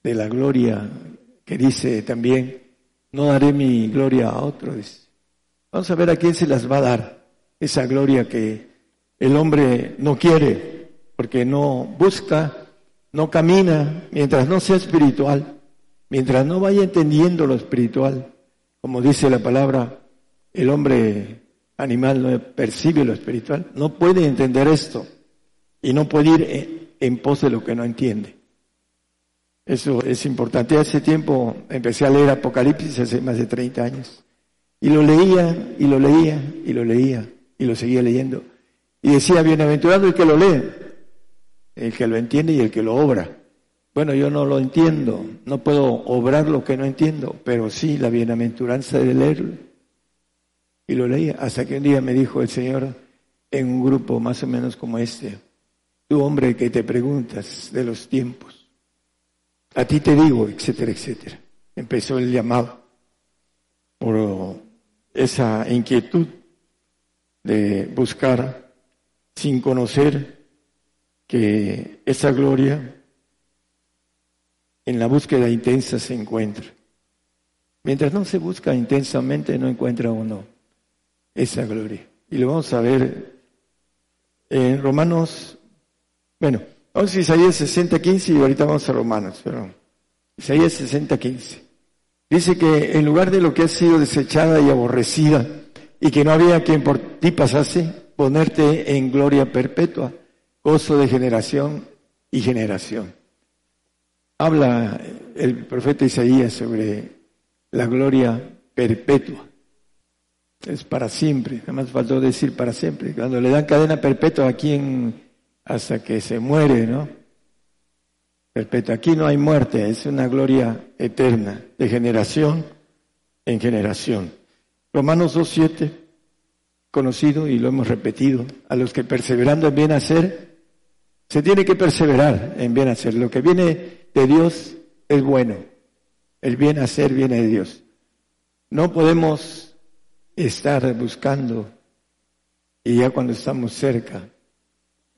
de la gloria que dice también, no daré mi gloria a otro. Vamos a ver a quién se las va a dar esa gloria que el hombre no quiere, porque no busca, no camina, mientras no sea espiritual, mientras no vaya entendiendo lo espiritual, como dice la palabra, el hombre animal no percibe lo espiritual, no puede entender esto y no puede ir en pos de lo que no entiende. Eso es importante. Hace tiempo empecé a leer Apocalipsis hace más de 30 años. Y lo leía, y lo leía, y lo leía, y lo seguía leyendo. Y decía, bienaventurado el que lo lee, el que lo entiende y el que lo obra. Bueno, yo no lo entiendo, no puedo obrar lo que no entiendo, pero sí la bienaventuranza de leerlo. Y lo leía, hasta que un día me dijo el Señor en un grupo más o menos como este, tú hombre que te preguntas de los tiempos, a ti te digo, etcétera, etcétera. Empezó el llamado por esa inquietud de buscar sin conocer que esa gloria en la búsqueda intensa se encuentra. Mientras no se busca intensamente, no encuentra uno esa gloria. Y lo vamos a ver en Romanos, bueno, vamos a Isaías 60, 15 y ahorita vamos a Romanos, pero Isaías 60, 15. Dice que en lugar de lo que ha sido desechada y aborrecida y que no había quien por ti pasase, ponerte en gloria perpetua gozo de generación y generación. Habla el profeta Isaías sobre la gloria perpetua. Es para siempre, nada más faltó decir para siempre. Cuando le dan cadena perpetua a quien hasta que se muere, ¿no? Perpetua. Aquí no hay muerte, es una gloria eterna, de generación en generación. Romanos 2.7, conocido y lo hemos repetido, a los que perseverando en bien hacer, se tiene que perseverar en bien hacer. Lo que viene de Dios es bueno. El bien hacer viene de Dios. No podemos estar buscando y ya cuando estamos cerca,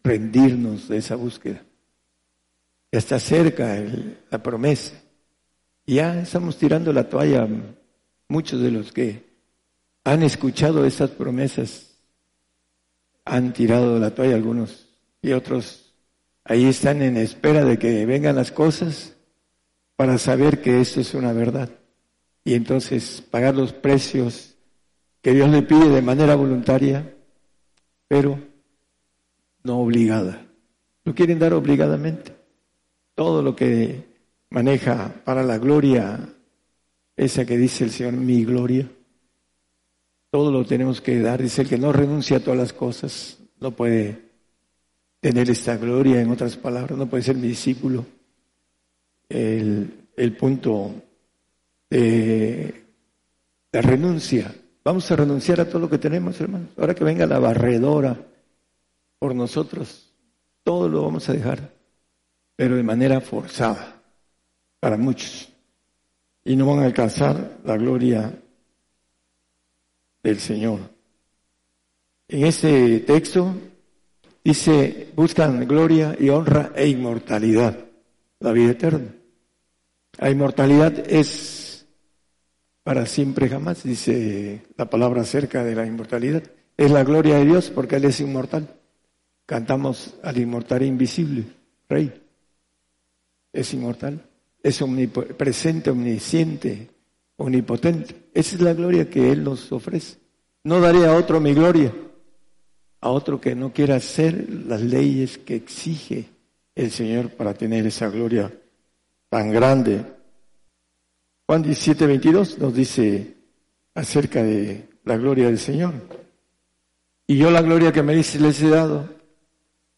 rendirnos de esa búsqueda. Ya está cerca la promesa. Ya estamos tirando la toalla. Muchos de los que han escuchado esas promesas han tirado la toalla, algunos y otros Ahí están en espera de que vengan las cosas para saber que esto es una verdad. Y entonces pagar los precios que Dios le pide de manera voluntaria, pero no obligada. Lo quieren dar obligadamente. Todo lo que maneja para la gloria, esa que dice el Señor, mi gloria, todo lo tenemos que dar. Dice el que no renuncia a todas las cosas, no puede tener esta gloria, en otras palabras, no puede ser mi discípulo. el, el punto de la renuncia. Vamos a renunciar a todo lo que tenemos, hermanos. Ahora que venga la barredora por nosotros, todo lo vamos a dejar, pero de manera forzada, para muchos. Y no van a alcanzar la gloria del Señor. En este texto dice, buscan gloria y honra e inmortalidad, la vida eterna. La inmortalidad es para siempre jamás, dice la palabra acerca de la inmortalidad. Es la gloria de Dios porque Él es inmortal. Cantamos al inmortal invisible, Rey. Es inmortal, es omnipresente, omnisciente, omnipotente. Esa es la gloria que Él nos ofrece. No daré a otro mi gloria, a otro que no quiera hacer las leyes que exige el Señor para tener esa gloria tan grande. Juan 17, 22 nos dice acerca de la gloria del Señor. Y yo la gloria que me dice les he dado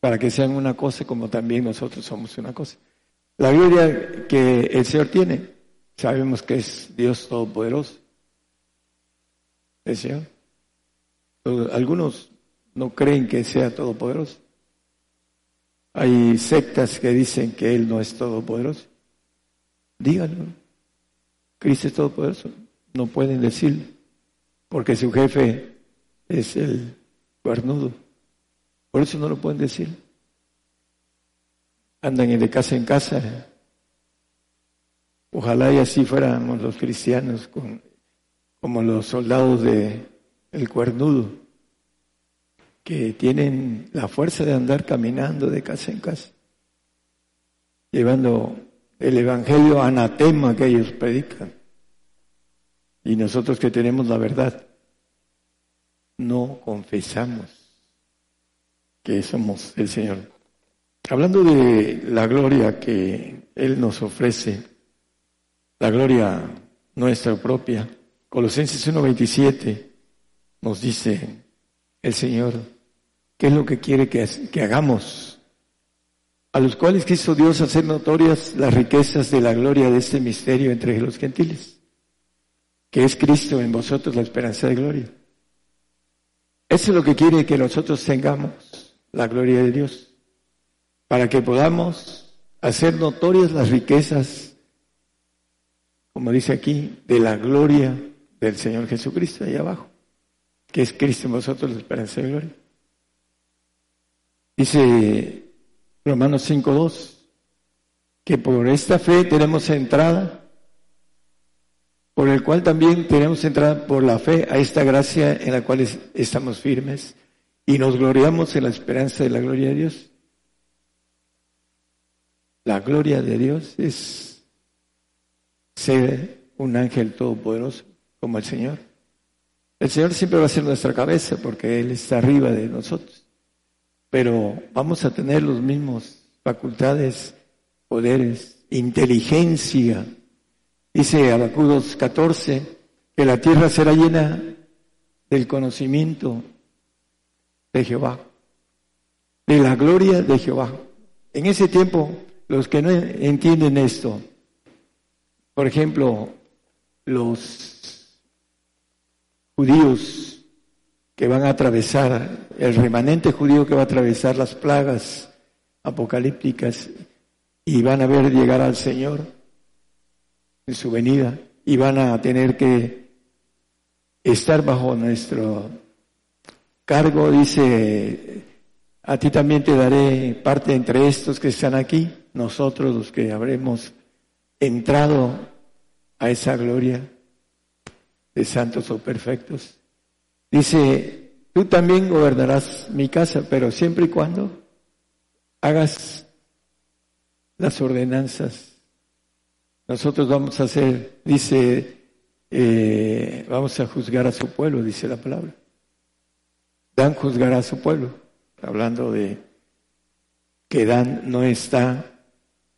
para que sean una cosa como también nosotros somos una cosa. La gloria que el Señor tiene, sabemos que es Dios Todopoderoso. El Señor. Algunos no creen que sea todopoderoso. Hay sectas que dicen que Él no es todopoderoso. Díganlo. Cristo es todopoderoso. No pueden decirlo, porque su jefe es el cuernudo. Por eso no lo pueden decir. Andan de casa en casa. Ojalá y así fuéramos los cristianos, como los soldados de el cuernudo, que tienen la fuerza de andar caminando de casa en casa, llevando el evangelio anatema que ellos predican. Y nosotros que tenemos la verdad, no confesamos que somos el Señor. Hablando de la gloria que Él nos ofrece, la gloria nuestra propia, Colosenses 1.27, nos dice el Señor qué es lo que quiere que, hagamos, a los cuales quiso Dios hacer notorias las riquezas de la gloria de este misterio entre los gentiles, que es Cristo en vosotros la esperanza de gloria. Eso es lo que quiere que nosotros tengamos, la gloria de Dios, para que podamos hacer notorias las riquezas, como dice aquí, de la gloria del Señor Jesucristo ahí abajo que es Cristo en vosotros la esperanza de gloria. Dice Romanos 5.2, que por esta fe tenemos entrada, por el cual también tenemos entrada por la fe a esta gracia en la cual estamos firmes y nos gloriamos en la esperanza de la gloria de Dios. La gloria de Dios es ser un ángel todopoderoso como el Señor. El Señor siempre va a ser nuestra cabeza porque Él está arriba de nosotros. Pero vamos a tener los mismos facultades, poderes, inteligencia. Dice Abacudos 14 que la tierra será llena del conocimiento de Jehová, de la gloria de Jehová. En ese tiempo, los que no entienden esto, por ejemplo, los judíos que van a atravesar, el remanente judío que va a atravesar las plagas apocalípticas y van a ver llegar al Señor en su venida y van a tener que estar bajo nuestro cargo, dice, a ti también te daré parte entre estos que están aquí, nosotros los que habremos entrado a esa gloria de santos o perfectos. Dice, tú también gobernarás mi casa, pero siempre y cuando hagas las ordenanzas. Nosotros vamos a hacer, dice, eh, vamos a juzgar a su pueblo, dice la palabra. Dan juzgará a su pueblo, hablando de que Dan no está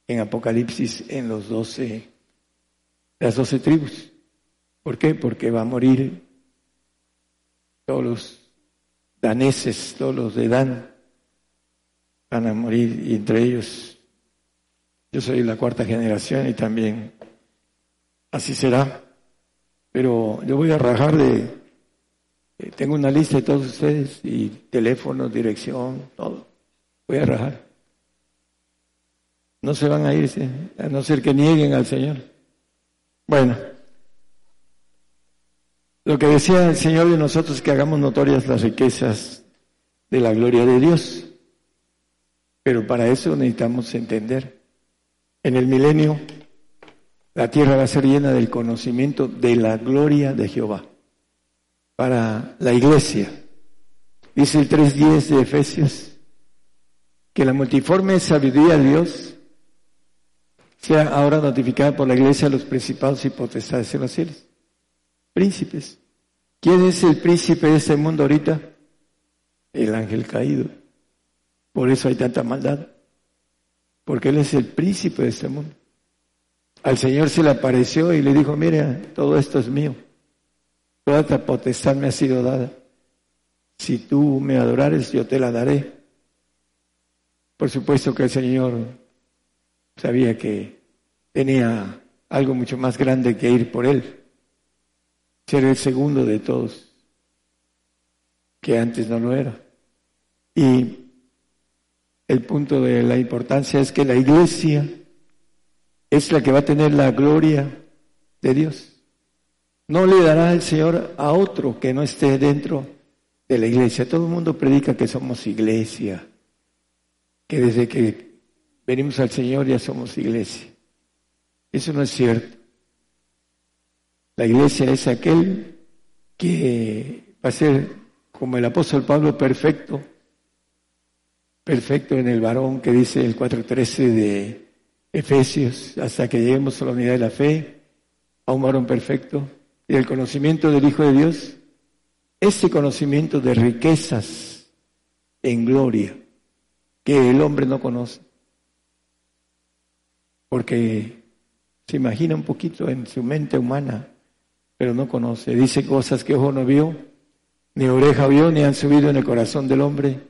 en Apocalipsis en los doce, las doce tribus. ¿Por qué? Porque va a morir todos los daneses, todos los de Dan, van a morir y entre ellos Yo soy la cuarta generación y también así será. Pero yo voy a rajar de... Eh, tengo una lista de todos ustedes y teléfono, dirección, todo. Voy a rajar. No se van a irse, a no ser que nieguen al Señor. Bueno, lo que decía el Señor de nosotros que hagamos notorias las riquezas de la gloria de Dios. Pero para eso necesitamos entender. En el milenio, la tierra va a ser llena del conocimiento de la gloria de Jehová. Para la iglesia, dice el 3.10 de Efesios, que la multiforme sabiduría de Dios sea ahora notificada por la iglesia a los principados y potestades en los cielos. Príncipes. ¿Quién es el príncipe de este mundo ahorita? El ángel caído. Por eso hay tanta maldad. Porque Él es el príncipe de este mundo. Al Señor se le apareció y le dijo, mira, todo esto es mío. Toda esta potestad me ha sido dada. Si tú me adorares, yo te la daré. Por supuesto que el Señor sabía que tenía algo mucho más grande que ir por Él. Ser el segundo de todos, que antes no lo era. Y el punto de la importancia es que la iglesia es la que va a tener la gloria de Dios. No le dará el Señor a otro que no esté dentro de la iglesia. Todo el mundo predica que somos iglesia, que desde que venimos al Señor ya somos iglesia. Eso no es cierto. La iglesia es aquel que va a ser como el apóstol Pablo perfecto, perfecto en el varón que dice el 4.13 de Efesios, hasta que lleguemos a la unidad de la fe, a un varón perfecto y el conocimiento del Hijo de Dios, ese conocimiento de riquezas en gloria que el hombre no conoce, porque se imagina un poquito en su mente humana, pero no conoce, dice cosas que ojo no vio, ni oreja vio, ni han subido en el corazón del hombre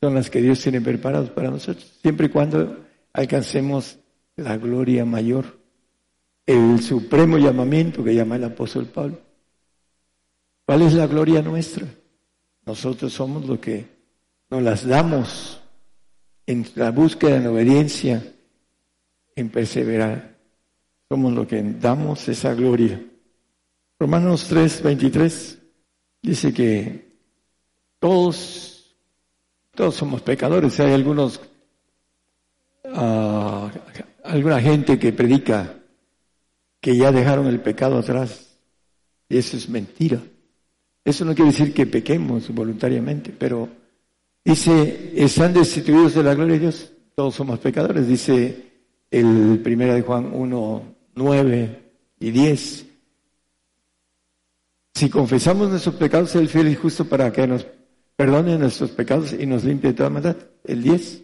son las que Dios tiene preparadas para nosotros, siempre y cuando alcancemos la gloria mayor, el supremo llamamiento que llama el apóstol Pablo. ¿Cuál es la gloria nuestra? Nosotros somos lo que nos las damos en la búsqueda, en la obediencia, en perseverar. Somos lo que damos esa gloria. Romanos 3, 23 dice que todos todos somos pecadores. Hay algunos, uh, alguna gente que predica que ya dejaron el pecado atrás. Y eso es mentira. Eso no quiere decir que pequemos voluntariamente, pero dice, están destituidos de la gloria de Dios. Todos somos pecadores, dice el primero de Juan 1, 9 y 10. Si confesamos nuestros pecados, el fiel y justo para que nos perdone nuestros pecados y nos limpie de toda maldad. El 10.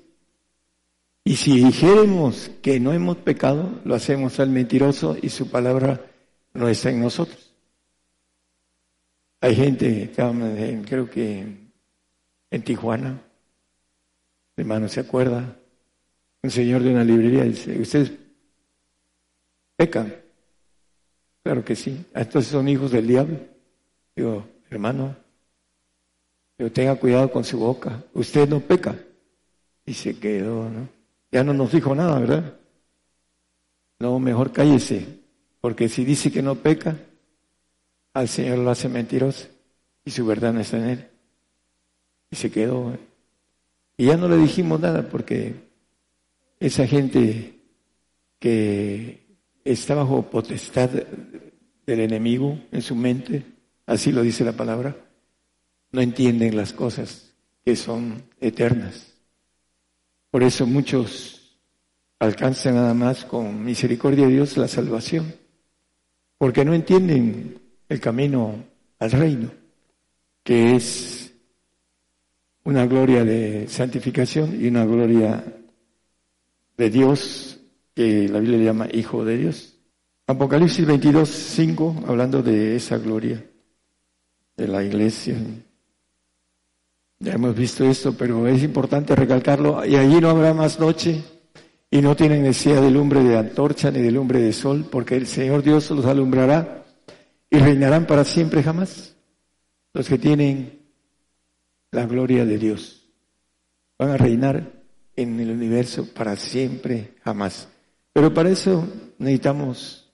Y si dijéramos que no hemos pecado, lo hacemos al mentiroso y su palabra no está en nosotros. Hay gente, creo que en Tijuana, hermano, ¿se acuerda? Un señor de una librería dice, ¿ustedes pecan? Claro que sí. Entonces son hijos del diablo. Digo, hermano, pero tenga cuidado con su boca. Usted no peca. Y se quedó, ¿no? Ya no nos dijo nada, ¿verdad? No, mejor cállese. Porque si dice que no peca, al Señor lo hace mentiroso. Y su verdad no está en él. Y se quedó. Y ya no le dijimos nada porque esa gente que está bajo potestad del enemigo en su mente, así lo dice la palabra, no entienden las cosas que son eternas. Por eso muchos alcanzan nada más con misericordia de Dios la salvación, porque no entienden el camino al reino, que es una gloria de santificación y una gloria de Dios que la Biblia llama Hijo de Dios. Apocalipsis 22, 5, hablando de esa gloria de la iglesia. Ya hemos visto esto, pero es importante recalcarlo. Y allí no habrá más noche, y no tienen necesidad de lumbre de antorcha ni de lumbre de sol, porque el Señor Dios los alumbrará y reinarán para siempre jamás. Los que tienen la gloria de Dios van a reinar en el universo para siempre jamás. Pero para eso necesitamos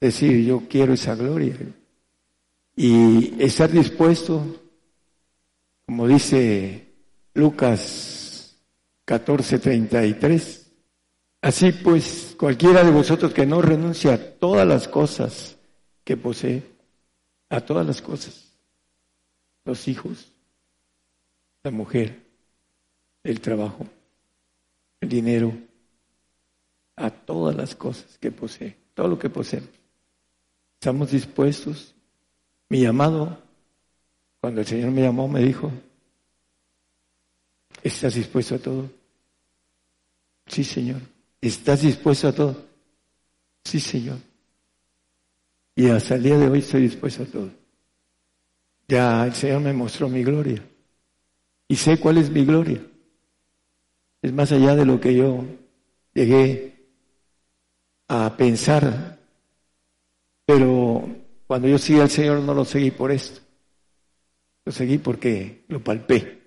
decir, yo quiero esa gloria. Y estar dispuesto, como dice Lucas 14:33, Así pues, cualquiera de vosotros que no renuncie a todas las cosas que posee, a todas las cosas, los hijos, la mujer, el trabajo, el dinero, a todas las cosas que posee, todo lo que posee. Estamos dispuestos. Mi llamado, cuando el Señor me llamó, me dijo, ¿estás dispuesto a todo? Sí, Señor. ¿Estás dispuesto a todo? Sí, Señor. Y hasta el día de hoy estoy dispuesto a todo. Ya el Señor me mostró mi gloria. Y sé cuál es mi gloria. Es más allá de lo que yo llegué a pensar. Pero cuando yo seguí al Señor no lo seguí por esto. Lo seguí porque lo palpé.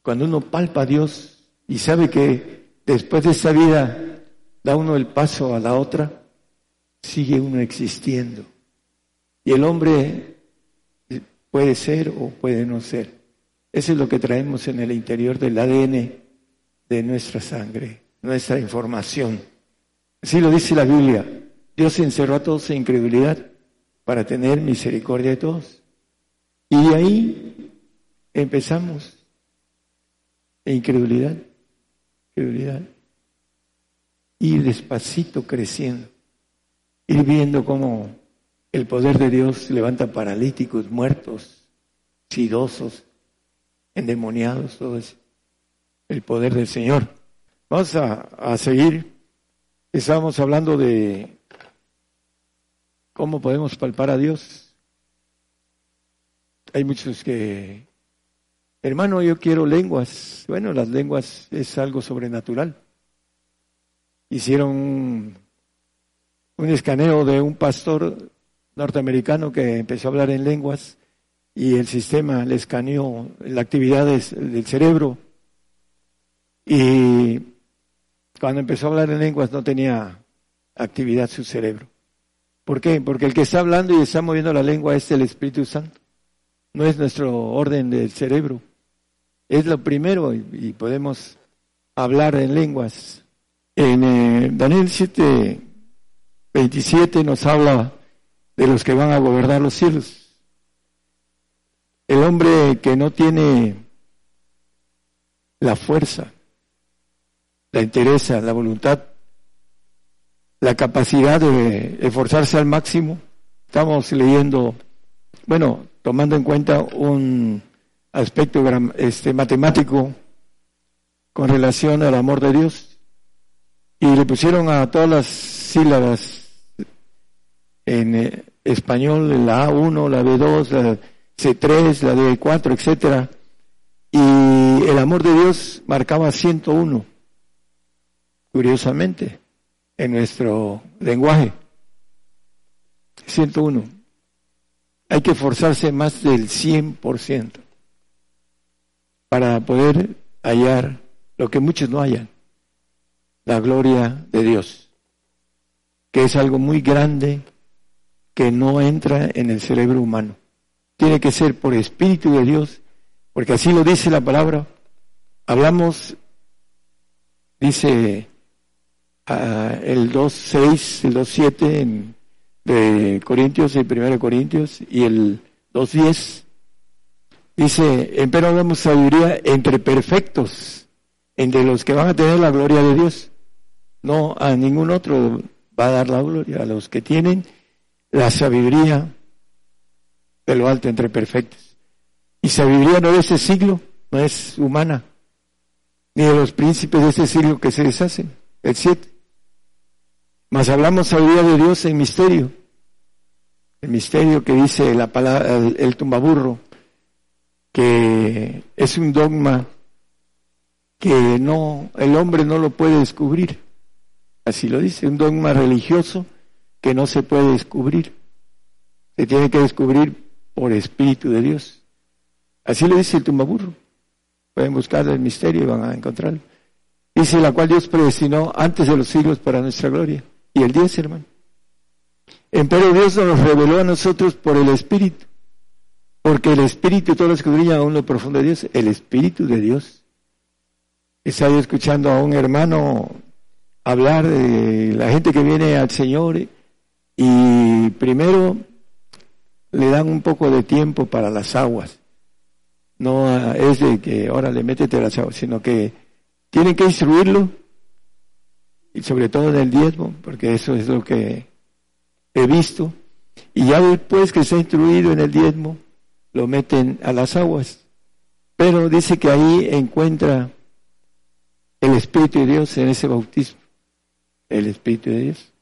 Cuando uno palpa a Dios y sabe que después de esta vida da uno el paso a la otra, sigue uno existiendo. Y el hombre puede ser o puede no ser. Eso es lo que traemos en el interior del ADN de nuestra sangre, nuestra información. Así lo dice la Biblia. Dios encerró a todos en incredulidad para tener misericordia de todos. Y de ahí empezamos. En incredulidad. Ir despacito creciendo. Ir viendo cómo el poder de Dios levanta paralíticos, muertos, sidosos, endemoniados, todo eso. El poder del Señor. Vamos a, a seguir. Estábamos hablando de cómo podemos palpar a Dios. Hay muchos que Hermano, yo quiero lenguas. Bueno, las lenguas es algo sobrenatural. Hicieron un, escaneo de un pastor norteamericano que empezó a hablar en lenguas y el sistema le escaneó las actividades del cerebro y cuando empezó a hablar en lenguas no tenía actividad su cerebro. ¿Por qué? Porque el que está hablando y está moviendo la lengua es el Espíritu Santo, no es nuestro orden del cerebro. Es lo primero y, podemos hablar en lenguas. En eh, Daniel 7, 27 nos habla de los que van a gobernar los cielos. El hombre que no tiene la fuerza, la interesa, la voluntad, la capacidad de esforzarse al máximo. Estamos leyendo, bueno, tomando en cuenta un aspecto este, matemático con relación al amor de Dios y le pusieron a todas las sílabas en eh, español la A1, la B2, la C3, la D4, etcétera y el amor de Dios marcaba 101 curiosamente en nuestro lenguaje 101 hay que esforzarse más del 100% para poder hallar lo que muchos no hallan, la gloria de Dios, que es algo muy grande que no entra en el cerebro humano. Tiene que ser por Espíritu de Dios, porque así lo dice la palabra. Hablamos, dice uh, el 2.6, el 2.7 de Corintios, el 1 Corintios, y el 2.10 Dice, empero damos sabiduría entre perfectos, entre los que van a tener la gloria de Dios. No a ningún otro va a dar la gloria, a los que tienen la sabiduría de lo alto entre perfectos. Y sabiduría no de ese siglo, no es humana, ni de los príncipes de ese siglo que se deshacen, el siete. Mas hablamos sabiduría de Dios en misterio, el misterio que dice la palabra, el, el tumbaburro, que es un dogma que no, el hombre no lo puede descubrir. Así lo dice, un dogma religioso que no se puede descubrir. Se tiene que descubrir por Espíritu de Dios. Así lo dice el tumbaburro. Pueden buscar el misterio y van a encontrarlo. Dice la cual Dios predestinó antes de los siglos para nuestra gloria. Y el 10, hermano. Empero Dios nos reveló a nosotros por el Espíritu. Porque el Espíritu, todo escudriña aún lo profundo de Dios, el Espíritu de Dios. Estaba escuchando a un hermano hablar de la gente que viene al Señor y primero le dan un poco de tiempo para las aguas. No es de que ahora le métete las aguas, sino que tienen que instruirlo y sobre todo en el diezmo, porque eso es lo que he visto. Y ya después que se ha instruido en el diezmo, lo meten a las aguas. Pero dice que ahí encuentra el Espíritu de Dios en ese bautismo. El Espíritu de Dios.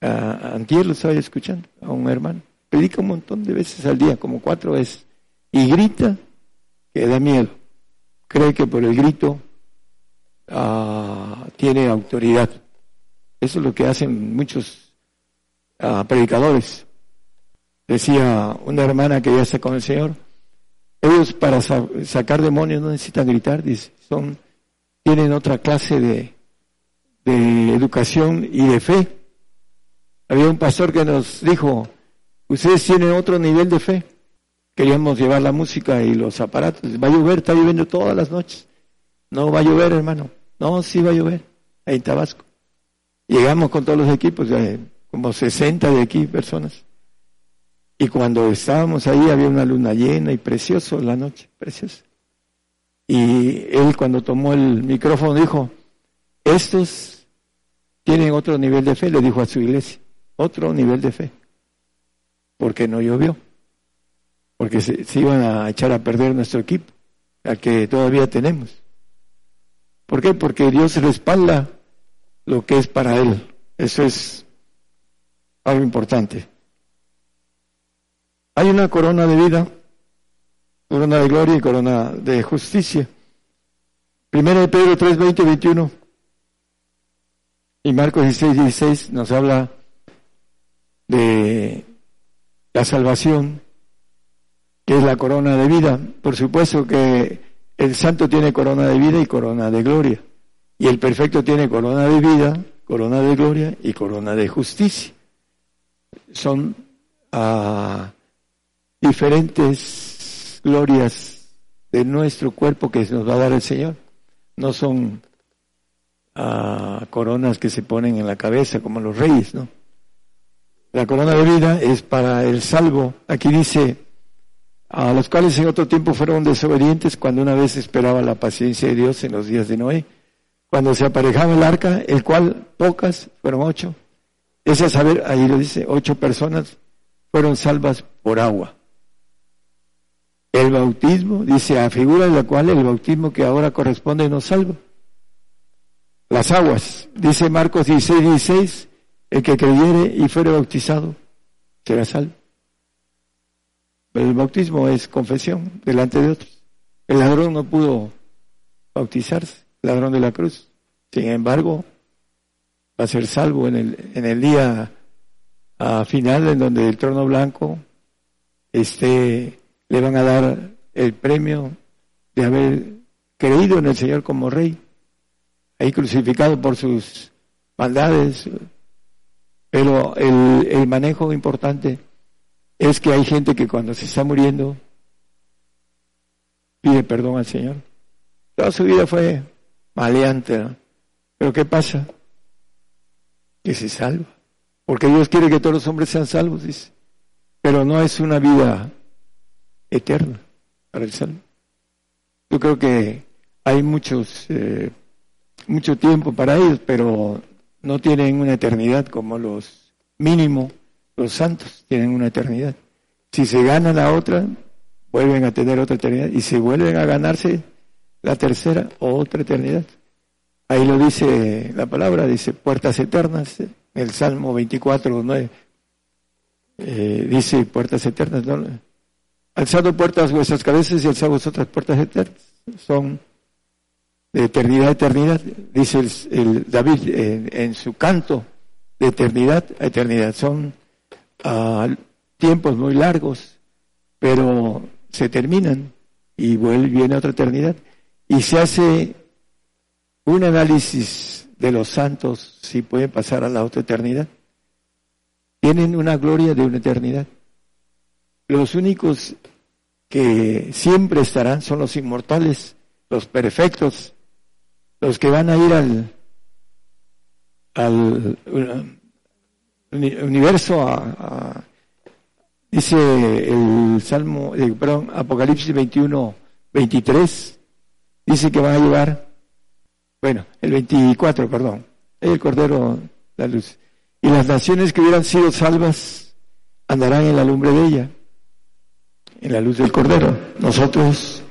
A, antier lo estaba escuchando a un hermano. Predica un montón de veces al día, como cuatro veces. Y grita que da miedo. Cree que por el grito ah, tiene autoridad. Eso es lo que hacen muchos ah, predicadores. Decía una hermana que ya está con el Señor, ellos para sacar demonios no necesitan gritar, dice, son, tienen otra clase de, de educación y de fe. Había un pastor que nos dijo, ustedes tienen otro nivel de fe. Queríamos llevar la música y los aparatos. Va a llover, está lloviendo todas las noches. No va a llover, hermano. No, sí va a llover. Ahí en Tabasco. Llegamos con todos los equipos, como 60 de aquí personas. Y cuando estábamos ahí había una luna llena y precioso la noche, preciosa. Y él cuando tomó el micrófono dijo, estos tienen otro nivel de fe, le dijo a su iglesia, otro nivel de fe, porque no llovió, porque se, se iban a echar a perder nuestro equipo, al que todavía tenemos. ¿Por qué? Porque Dios respalda lo que es para Él. Eso es algo importante. Hay una corona de vida, corona de gloria y corona de justicia. Primero de Pedro 3, 20 21 y Marcos 16, 16 nos habla de la salvación, que es la corona de vida. Por supuesto que el santo tiene corona de vida y corona de gloria. Y el perfecto tiene corona de vida, corona de gloria y corona de justicia. Son ah, diferentes glorias de nuestro cuerpo que nos va a dar el Señor. No son ah, coronas que se ponen en la cabeza como los reyes, ¿no? La corona de vida es para el salvo. Aquí dice, a los cuales en otro tiempo fueron desobedientes cuando una vez esperaba la paciencia de Dios en los días de Noé, cuando se aparejaba el arca, el cual pocas, fueron ocho, es a saber, ahí lo dice, ocho personas fueron salvas por agua. El bautismo, dice, a figura de la cual el bautismo que ahora corresponde nos salva. Las aguas, dice Marcos 16, 16, el que creyere y fuere bautizado será salvo. El bautismo es confesión delante de otros. El ladrón no pudo bautizarse, el ladrón de la cruz. Sin embargo, va a ser salvo en el, en el día final en donde el trono blanco este, le van a dar el premio de haber creído en el Señor como rey, ahí crucificado por sus maldades. Pero el, el manejo importante es que hay gente que cuando se está muriendo pide perdón al Señor. Toda su vida fue maleante, Pero ¿qué pasa? Que se salva. Porque Dios quiere que todos los hombres sean salvos, dice. Pero no es una vida eterna para el salvo. Yo creo que hay muchos, eh, mucho tiempo para ellos, pero no tienen una eternidad como los mínimo los santos tienen una eternidad. Si se ganan la otra, vuelven a tener otra eternidad. Y si vuelven a ganarse la tercera, otra eternidad. Ahí lo dice la palabra, dice puertas eternas. El Salmo 24, 9. Eh, dice puertas eternas. ¿no? Alzado puertas vuestras cabezas y alzado vosotras puertas eternas. Son de eternidad a eternidad, dice el, David en, su canto, de eternidad a eternidad. Son ah, tiempos muy largos, pero se terminan y vuelve, viene otra eternidad. Y se hace un análisis de los santos si pueden pasar a la otra eternidad. Tienen una gloria de una eternidad. Los únicos que siempre estarán son los inmortales, los perfectos, los que van a ir al, al universo a, dice el Salmo, eh, perdón, Apocalipsis 21, 23, dice que van a llevar, bueno, el 24, perdón, el Cordero, la luz. Y las naciones que hubieran sido salvas andarán en la lumbre de ella, en la luz del Cordero. Nosotros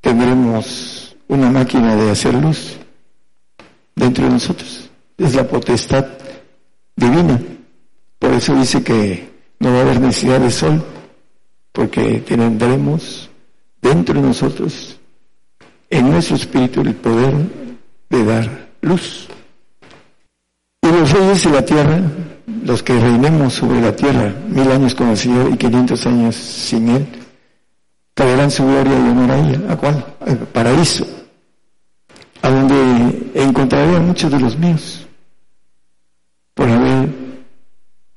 tendremos una máquina de hacer luz dentro de nosotros. Es la potestad divina. Eso dice que no va a haber necesidad de sol, porque tendremos dentro de nosotros, en nuestro espíritu, el poder de dar luz. Y los reyes de la tierra, los que reinemos sobre la tierra, mil años con y quinientos años sin Él, traerán su gloria y honor a ella. ¿A cuál? Paraíso a donde encontraré a muchos de los míos por haber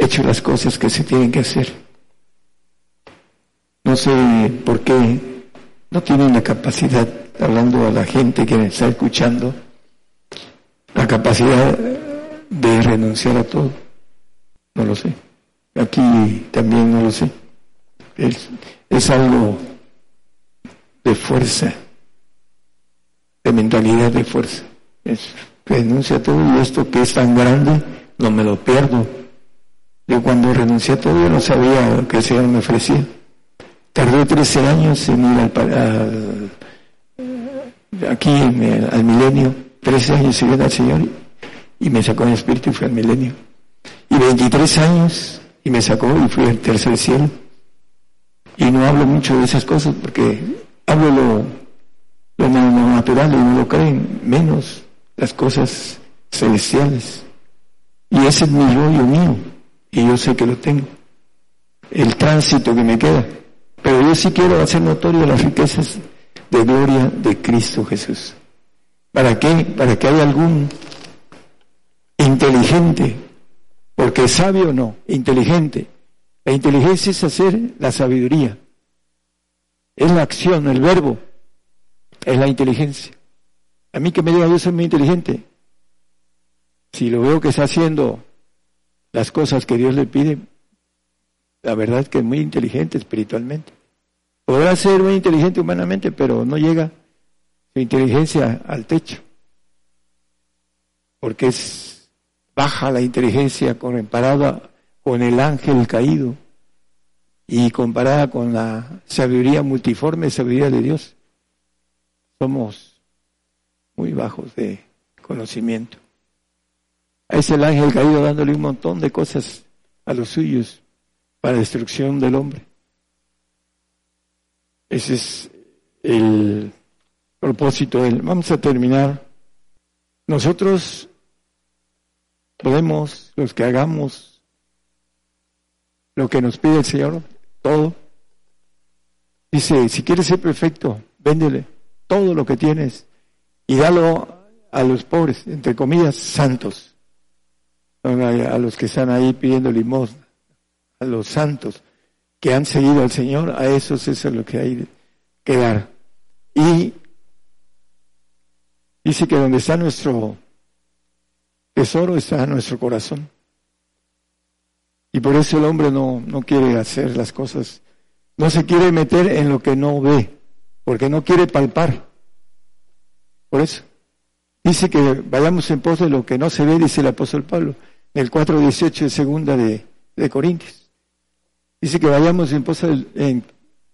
hecho las cosas que se tienen que hacer. No sé por qué no tienen la capacidad, hablando a la gente que me está escuchando, la capacidad de renunciar a todo. No lo sé. Aquí también no lo sé. Es, es algo de fuerza de mentalidad de fuerza. Es, renuncia a todo y esto que es tan grande, no me lo pierdo. Yo cuando renuncié a todo yo no sabía que el Señor me ofrecía. Tardé 13 años en ir al, aquí al milenio, 13 años siguiendo al Señor y me sacó el Espíritu y fui al milenio. Y 23 años y me sacó y fui al tercer cielo. Y no hablo mucho de esas cosas porque hablo lo, lo natural y no lo creen, menos las cosas celestiales. Y ese es mi rollo mío, y yo sé que lo tengo. El tránsito que me queda. Pero yo sí quiero hacer notorio las riquezas de gloria de Cristo Jesús. ¿Para qué? Para que haya algún inteligente, porque sabio no, inteligente. La inteligencia es hacer la sabiduría. Es la acción, el verbo es la inteligencia. A mí que me diga yo soy muy inteligente. Si lo veo que está haciendo las cosas que Dios le pide, la verdad es que es muy inteligente espiritualmente. Podrá ser muy inteligente humanamente, pero no llega su inteligencia al techo. Porque es baja la inteligencia comparada con el ángel caído y comparada con la sabiduría multiforme, sabiduría de Dios somos muy bajos de conocimiento. Es el ángel caído dándole un montón de cosas a los suyos para destrucción del hombre. Ese es el propósito de él. Vamos a terminar. Nosotros podemos, los que hagamos lo que nos pide el Señor, todo. Dice, si quieres ser perfecto, véndele todo lo que tienes y dalo a los pobres, entre comillas, santos, a los que están ahí pidiendo limosna, a los santos que han seguido al Señor, a esos eso es lo que hay que dar. Y dice que donde está nuestro tesoro está nuestro corazón. Y por eso el hombre no, no quiere hacer las cosas, no se quiere meter en lo que no ve porque no quiere palpar. Por eso. Dice que vayamos en pos de lo que no se ve, dice el apóstol Pablo, en el 4.18 de segunda de, de, Corintios. Dice que vayamos en pos, en,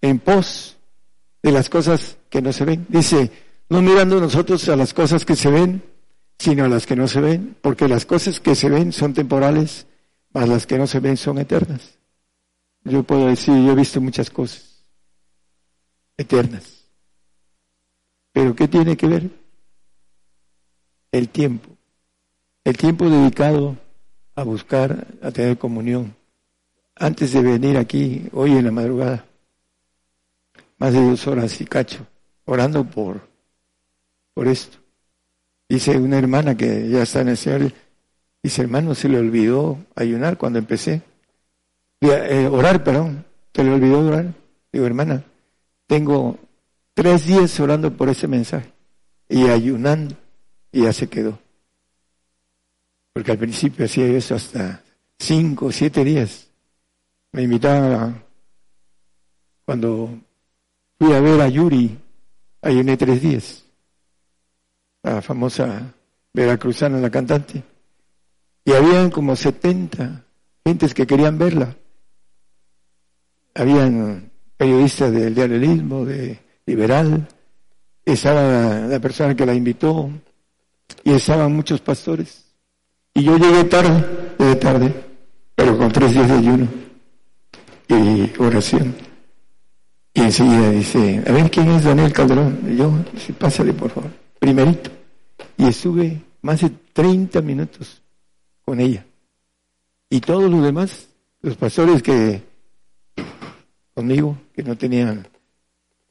en pos de las cosas que no se ven. Dice, no mirando nosotros a las cosas que se ven, sino a las que no se ven, porque las cosas que se ven son temporales, mas las que no se ven son eternas. Yo puedo decir, yo he visto muchas cosas eternas. Pero ¿qué tiene que ver? el tiempo. El tiempo dedicado a buscar, a tener comunión. Antes de venir aquí, hoy en la madrugada, más de dos horas y cacho, orando por, por esto. Dice una hermana que ya está en el Señor, dice, hermano, se le olvidó ayunar cuando empecé. Eh, orar, perdón, se le olvidó orar. Digo, hermana, tengo tres días orando por ese mensaje y ayunando y ya se quedó. Porque al principio hacía eso hasta cinco, siete días. Me invitaba cuando fui a ver a Yuri, ayuné tres días. La famosa veracruzana, la cantante. Y habían como setenta gentes que querían verla. Habían periodistas del diario de Liberal, estaba la persona que la invitó y estaban muchos pastores. Y yo llegué tarde, tarde, pero con tres días de ayuno y oración. Y enseguida dice, a ver quién es Daniel Calderón. Y yo, pásale por favor, primerito. Y estuve más de 30 minutos con ella. Y todos los demás, los pastores que conmigo, que no tenían,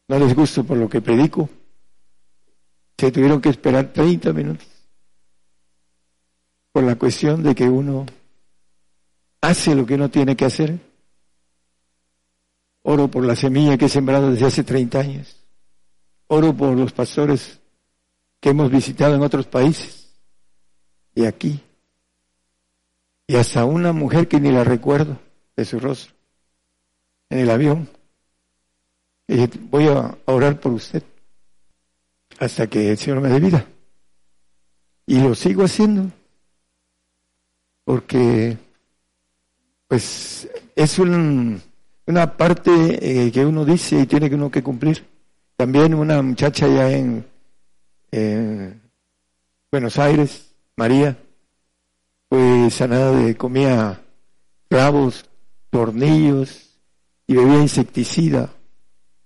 no les gusto por lo que predico, se tuvieron que esperar 30 minutos por la cuestión de que uno hace lo que uno tiene que hacer. Oro por la semilla que he sembrado desde hace 30 años. Oro por los pastores que hemos visitado en otros países y aquí. Y hasta una mujer que ni la recuerdo de su rostro en el avión. Y voy a orar por usted hasta que el Señor me dé vida. Y lo sigo haciendo porque pues es una parte eh, que uno dice y tiene que uno que cumplir. También una muchacha ya en, Buenos Aires, María, fue sanada de comía clavos, tornillos y bebía insecticida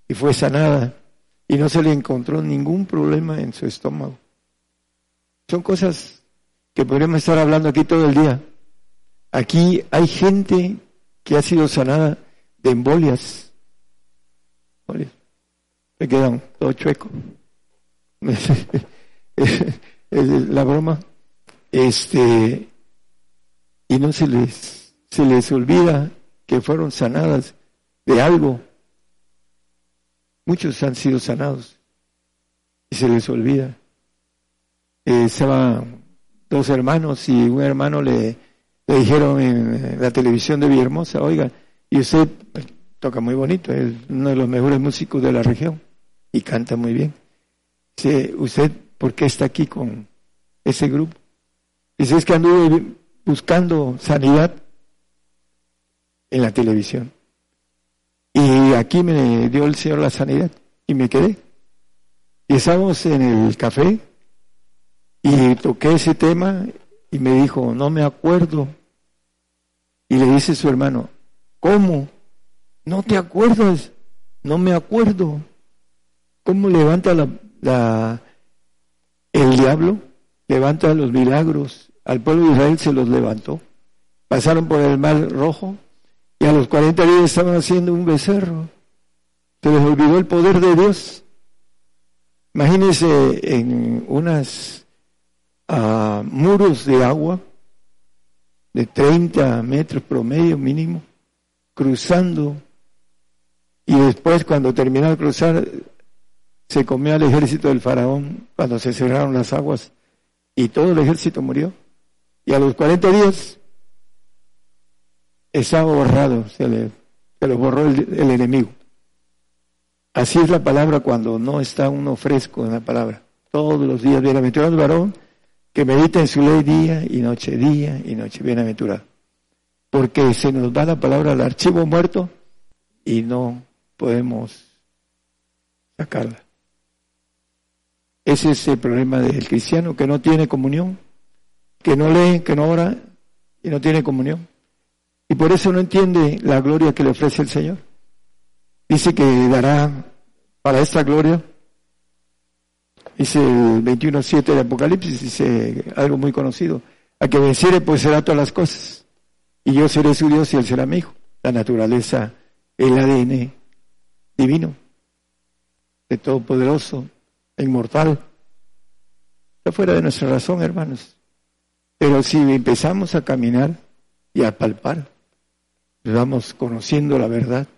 y fue sanada y no se le encontró ningún problema en su estómago. Son cosas que podríamos estar hablando aquí todo el día. Aquí hay gente que ha sido sanada de embolias. Me quedan todo chueco. [LAUGHS] la broma. Este, y no se les, se les olvida que fueron sanadas de algo Muchos han sido sanados y se les olvida. Eh, estaban dos hermanos y un hermano le, le dijeron en la televisión de Villahermosa, oiga, y usted toca muy bonito, es uno de los mejores músicos de la región y canta muy bien. Dice, ¿usted por qué está aquí con ese grupo? Dice, es que anduve buscando sanidad en la televisión. Y aquí me dio el Señor la sanidad y me quedé. Y estábamos en el café y toqué ese tema y me dijo, no me acuerdo. Y le dice su hermano, ¿cómo? ¿No te acuerdas? No me acuerdo. ¿Cómo levanta la, la, el diablo? Levanta los milagros. Al pueblo de Israel se los levantó. Pasaron por el mar rojo, y a los 40 días estaban haciendo un becerro. Se les olvidó el poder de Dios. Imagínense en unas uh, muros de agua de 30 metros promedio mínimo, cruzando. Y después, cuando terminó de cruzar, se comió al ejército del faraón cuando se cerraron las aguas y todo el ejército murió. Y a los 40 días estaba borrado, se le, se lo borró el, enemigo. Así es la palabra cuando no está uno fresco en la palabra. Todos los días, bienaventurado el varón que medita en su ley día y noche, día y noche, bienaventurado. Porque se nos va la palabra al archivo muerto y no podemos sacarla. Ese es el problema del cristiano que no tiene comunión, que no lee, que no ora y no tiene comunión. Y por eso no entiende la gloria que le ofrece el Señor. Dice que dará para esta gloria Dice el 21.7 de Apocalipsis, dice algo muy conocido. A que venciere pues será todas las cosas. Y yo seré su Dios y él será mi hijo. La naturaleza, el ADN divino, de Todopoderoso, inmortal. Está fuera de nuestra razón, hermanos. Pero si empezamos a caminar y a palpar, vamos conociendo la verdad.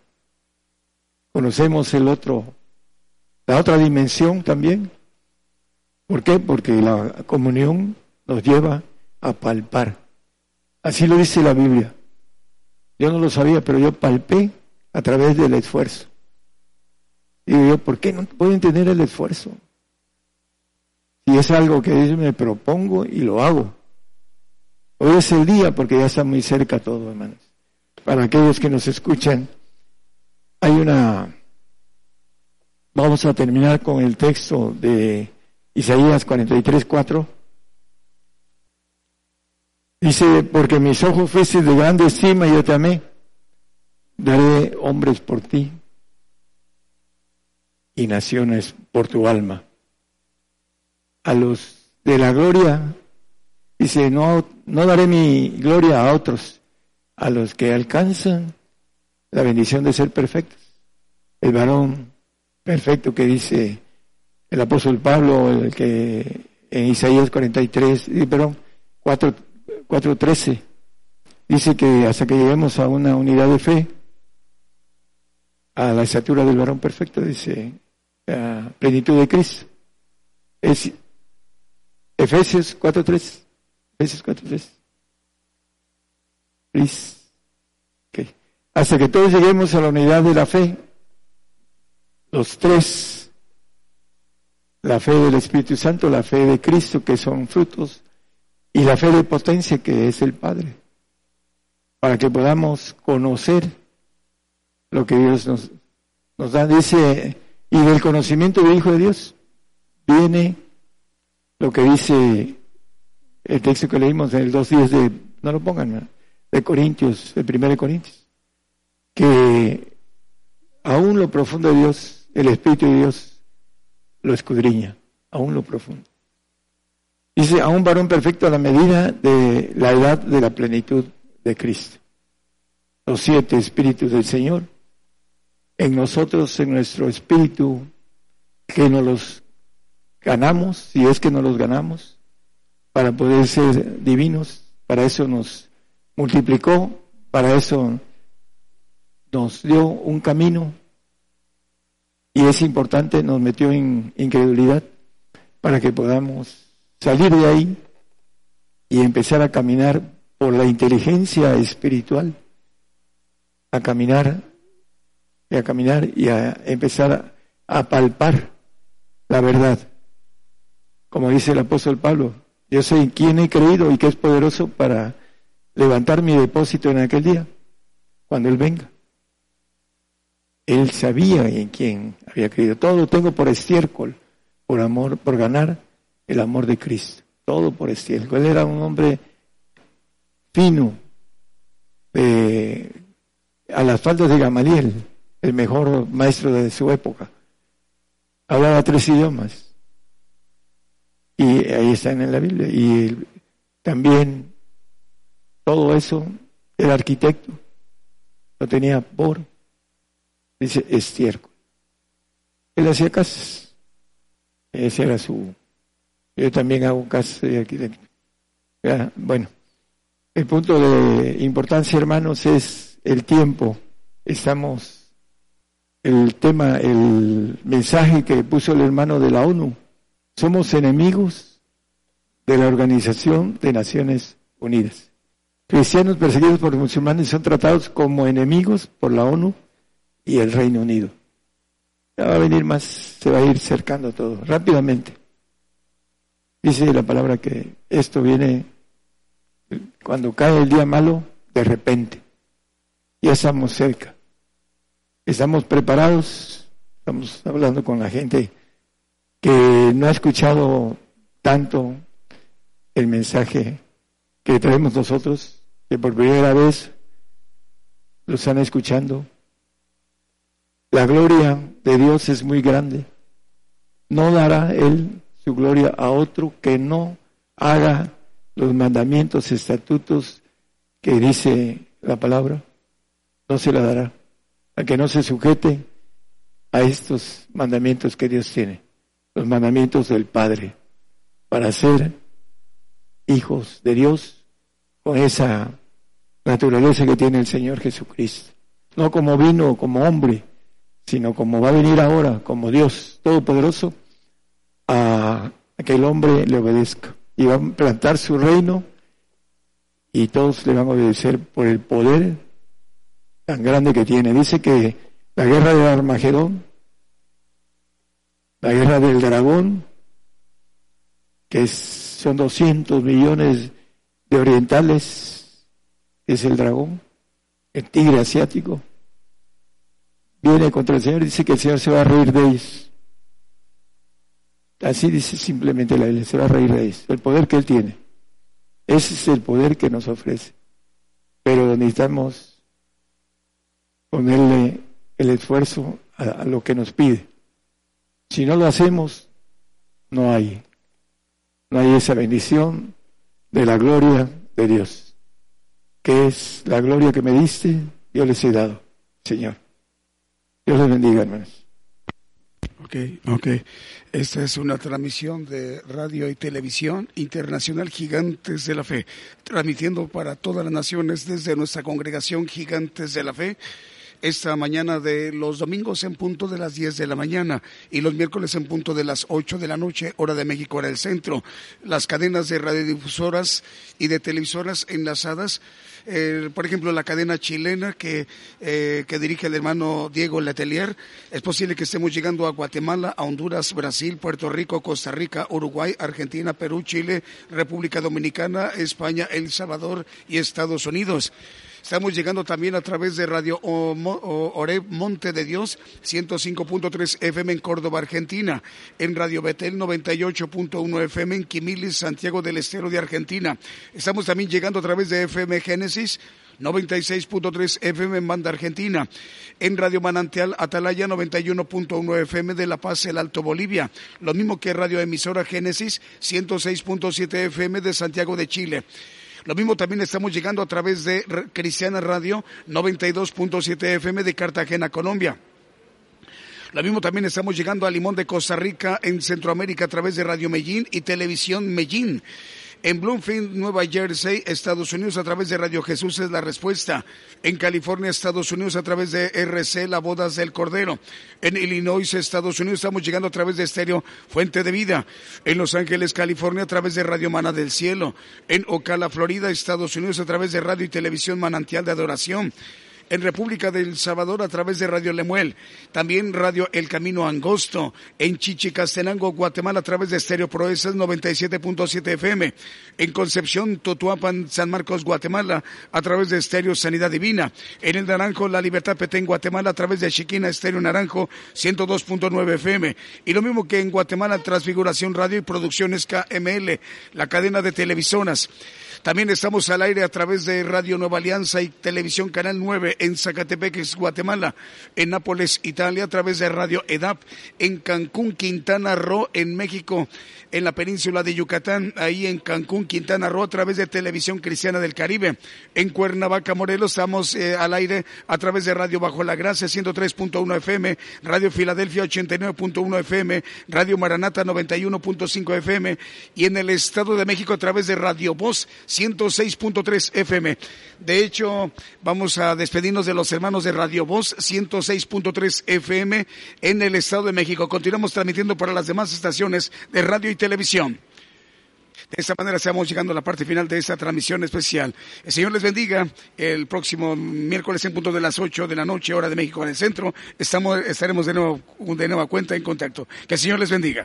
Conocemos el otro, la otra dimensión también. ¿Por qué? Porque la comunión nos lleva a palpar. Así lo dice la Biblia. Yo no lo sabía, pero yo palpé a través del esfuerzo. Y yo, ¿por qué no puedo entender el esfuerzo? Si es algo que yo me propongo y lo hago. Hoy es el día porque ya está muy cerca todo, hermanos. Para aquellos que nos escuchan, hay una... Vamos a terminar con el texto de Isaías 43, 4. Dice, porque mis ojos fuesen de grande estima yo te amé, daré hombres por ti y naciones por tu alma. A los de la gloria, dice, no, no daré mi gloria a otros, a los que alcanzan la bendición de ser perfectos. El varón perfecto que dice el apóstol Pablo, el que en Isaías 43, perdón, 4, 4.13, dice que hasta que lleguemos a una unidad de fe, a la estatura del varón perfecto, dice, a plenitud de Cristo. Es Efesios 4.3. Efesios 4.3. Please. Okay. Hasta que todos lleguemos a la unidad de la fe, los tres, la fe del Espíritu Santo, la fe de Cristo, que son frutos, y la fe de potencia que es el Padre, para que podamos conocer lo que Dios nos, nos da. Dice, y del conocimiento del Hijo de Dios viene lo que dice el texto que leímos en el 2.10 de, no lo pongan, de Corintios, de Corintios, que aún lo profundo de Dios, el Espíritu de Dios, lo escudriña, aún lo profundo. Dice, a un varón perfecto a la medida de la edad de la plenitud de Cristo. Los siete espíritus del Señor, en nosotros, en nuestro espíritu, que nos los ganamos, si es que nos los ganamos, para poder ser divinos, para eso nos multiplicó, para eso nos dio un camino y es importante, nos metió en incredulidad para que podamos salir de ahí y empezar a caminar por la inteligencia espiritual, a caminar y a caminar y a empezar a, palpar la verdad. Como dice el apóstol Pablo, yo sé en quién he creído y que es poderoso para levantar mi depósito en aquel día, cuando Él venga. Él sabía en quién había creído. Todo lo tengo por estiércol, por amor, por ganar el amor de Cristo. Todo por estiércol. Él era un hombre fino, a las faldas de Gamaliel, el mejor maestro de su época. Hablaba tres idiomas. Y ahí están en la Biblia. Y también todo eso, el arquitecto, lo tenía por, dice, estiércol. Él hacía casas. Ese era su yo también hago caso de arquitecto. Bueno, el punto de importancia, hermanos, es el tiempo. Estamos, el tema, el mensaje que puso el hermano de la ONU. Somos enemigos de la Organización de Naciones Unidas. Cristianos perseguidos por musulmanes son tratados como enemigos por la ONU y el Reino Unido. Ya va a venir más, se va a ir cercando todo rápidamente. Dice la palabra que esto viene cuando cae el día malo, de repente. Ya estamos cerca. Estamos preparados. Estamos hablando con la gente que no ha escuchado tanto el mensaje que traemos nosotros, que por primera vez lo están escuchando. La gloria de Dios es muy grande. No dará Él su gloria a otro que no haga los mandamientos, estatutos que dice la palabra, no se la dará. A que no se sujete a estos mandamientos que Dios tiene, los mandamientos del Padre, para ser hijos de Dios con esa naturaleza que tiene el Señor Jesucristo. No como vino como hombre, sino como va a venir ahora, como Dios Todopoderoso, a, que el hombre le obedezca. Y va a plantar su reino y todos le van a obedecer por el poder tan grande que tiene. Dice que la guerra de Armagedón, la guerra del dragón, que son 200 millones de orientales, es el dragón, el tigre asiático, viene contra el Señor y dice que el Señor se va a reír de ellos. Así dice simplemente la Biblia, se va a reír de ellos, el poder que Él tiene. Ese es el poder que nos ofrece. Pero necesitamos ponerle el esfuerzo a, lo que nos pide. Si no lo hacemos, no hay, no hay esa bendición de la gloria de Dios, que es la gloria que me diste, yo les he dado, Señor. Dios les bendiga, hermanos. Ok, ok. Esta es una transmisión de radio y televisión internacional Gigantes de la Fe, transmitiendo para todas las naciones desde nuestra congregación Gigantes de la Fe esta mañana de los domingos en punto de las 10 de la mañana y los miércoles en punto de las 8 de la noche, hora de México, hora del centro. Las cadenas de radiodifusoras y de televisoras enlazadas, eh, por ejemplo, la cadena chilena que, eh, que dirige el hermano Diego Letelier, es posible que estemos llegando a Guatemala, a Honduras, Brasil, Puerto Rico, Costa Rica, Uruguay, Argentina, Perú, Chile, República Dominicana, España, El Salvador y Estados Unidos. Estamos llegando también a través de Radio Oreb Monte de Dios, 105.3 FM en Córdoba, Argentina. En Radio Betel, 98.1 FM en Quimilis, Santiago del Estero de Argentina. Estamos también llegando a través de FM Génesis, 96.3 FM en Banda Argentina. En Radio Manantial Atalaya 91.1 FM de La Paz, el Alto Bolivia. Lo mismo que Radio Emisora Génesis 106.7 FM de Santiago de Chile. Lo mismo también estamos llegando a través de Cristiana Radio 92.7 FM de Cartagena, Colombia. Lo mismo también estamos llegando a Limón de Costa Rica en Centroamérica a través de Radio Medellín y Televisión Medellín. En Bloomfield, Nueva Jersey, Estados Unidos, a través de Radio Jesús es la respuesta. En California, Estados Unidos, a través de RC, La Bodas del Cordero. En Illinois, Estados Unidos, estamos llegando a través de Estéreo Fuente de Vida. En Los Ángeles, California, a través de Radio Mana del Cielo. En Ocala, Florida, Estados Unidos, a través de Radio y Televisión Manantial de Adoración en República del Salvador a través de Radio Lemuel, también Radio El Camino Angosto, en Chichicastenango, Guatemala a través de Estéreo Proezas 97.7 FM, en Concepción, Totuapan, San Marcos, Guatemala a través de Estéreo Sanidad Divina, en El Naranjo, La Libertad Petén, Guatemala a través de Chiquina, Estéreo Naranjo 102.9 FM, y lo mismo que en Guatemala, Transfiguración Radio y Producciones KML, la cadena de televisoras. También estamos al aire a través de Radio Nueva Alianza y Televisión Canal 9 en Zacatepec, Guatemala, en Nápoles, Italia, a través de Radio EDAP, en Cancún, Quintana Roo, en México, en la península de Yucatán, ahí en Cancún, Quintana Roo, a través de Televisión Cristiana del Caribe. En Cuernavaca, Morelos, estamos eh, al aire a través de Radio Bajo la Gracia, 103.1 FM, Radio Filadelfia, 89.1 FM, Radio Maranata, 91.5 FM, y en el Estado de México a través de Radio Voz, 106.3 FM. De hecho, vamos a despedirnos de los hermanos de Radio Voz 106.3 FM en el Estado de México. Continuamos transmitiendo para las demás estaciones de radio y televisión. De esta manera estamos llegando a la parte final de esta transmisión especial. El Señor les bendiga. El próximo miércoles en punto de las 8 de la noche, hora de México en el centro, estamos, estaremos de nuevo, de nueva cuenta en contacto. Que el Señor les bendiga.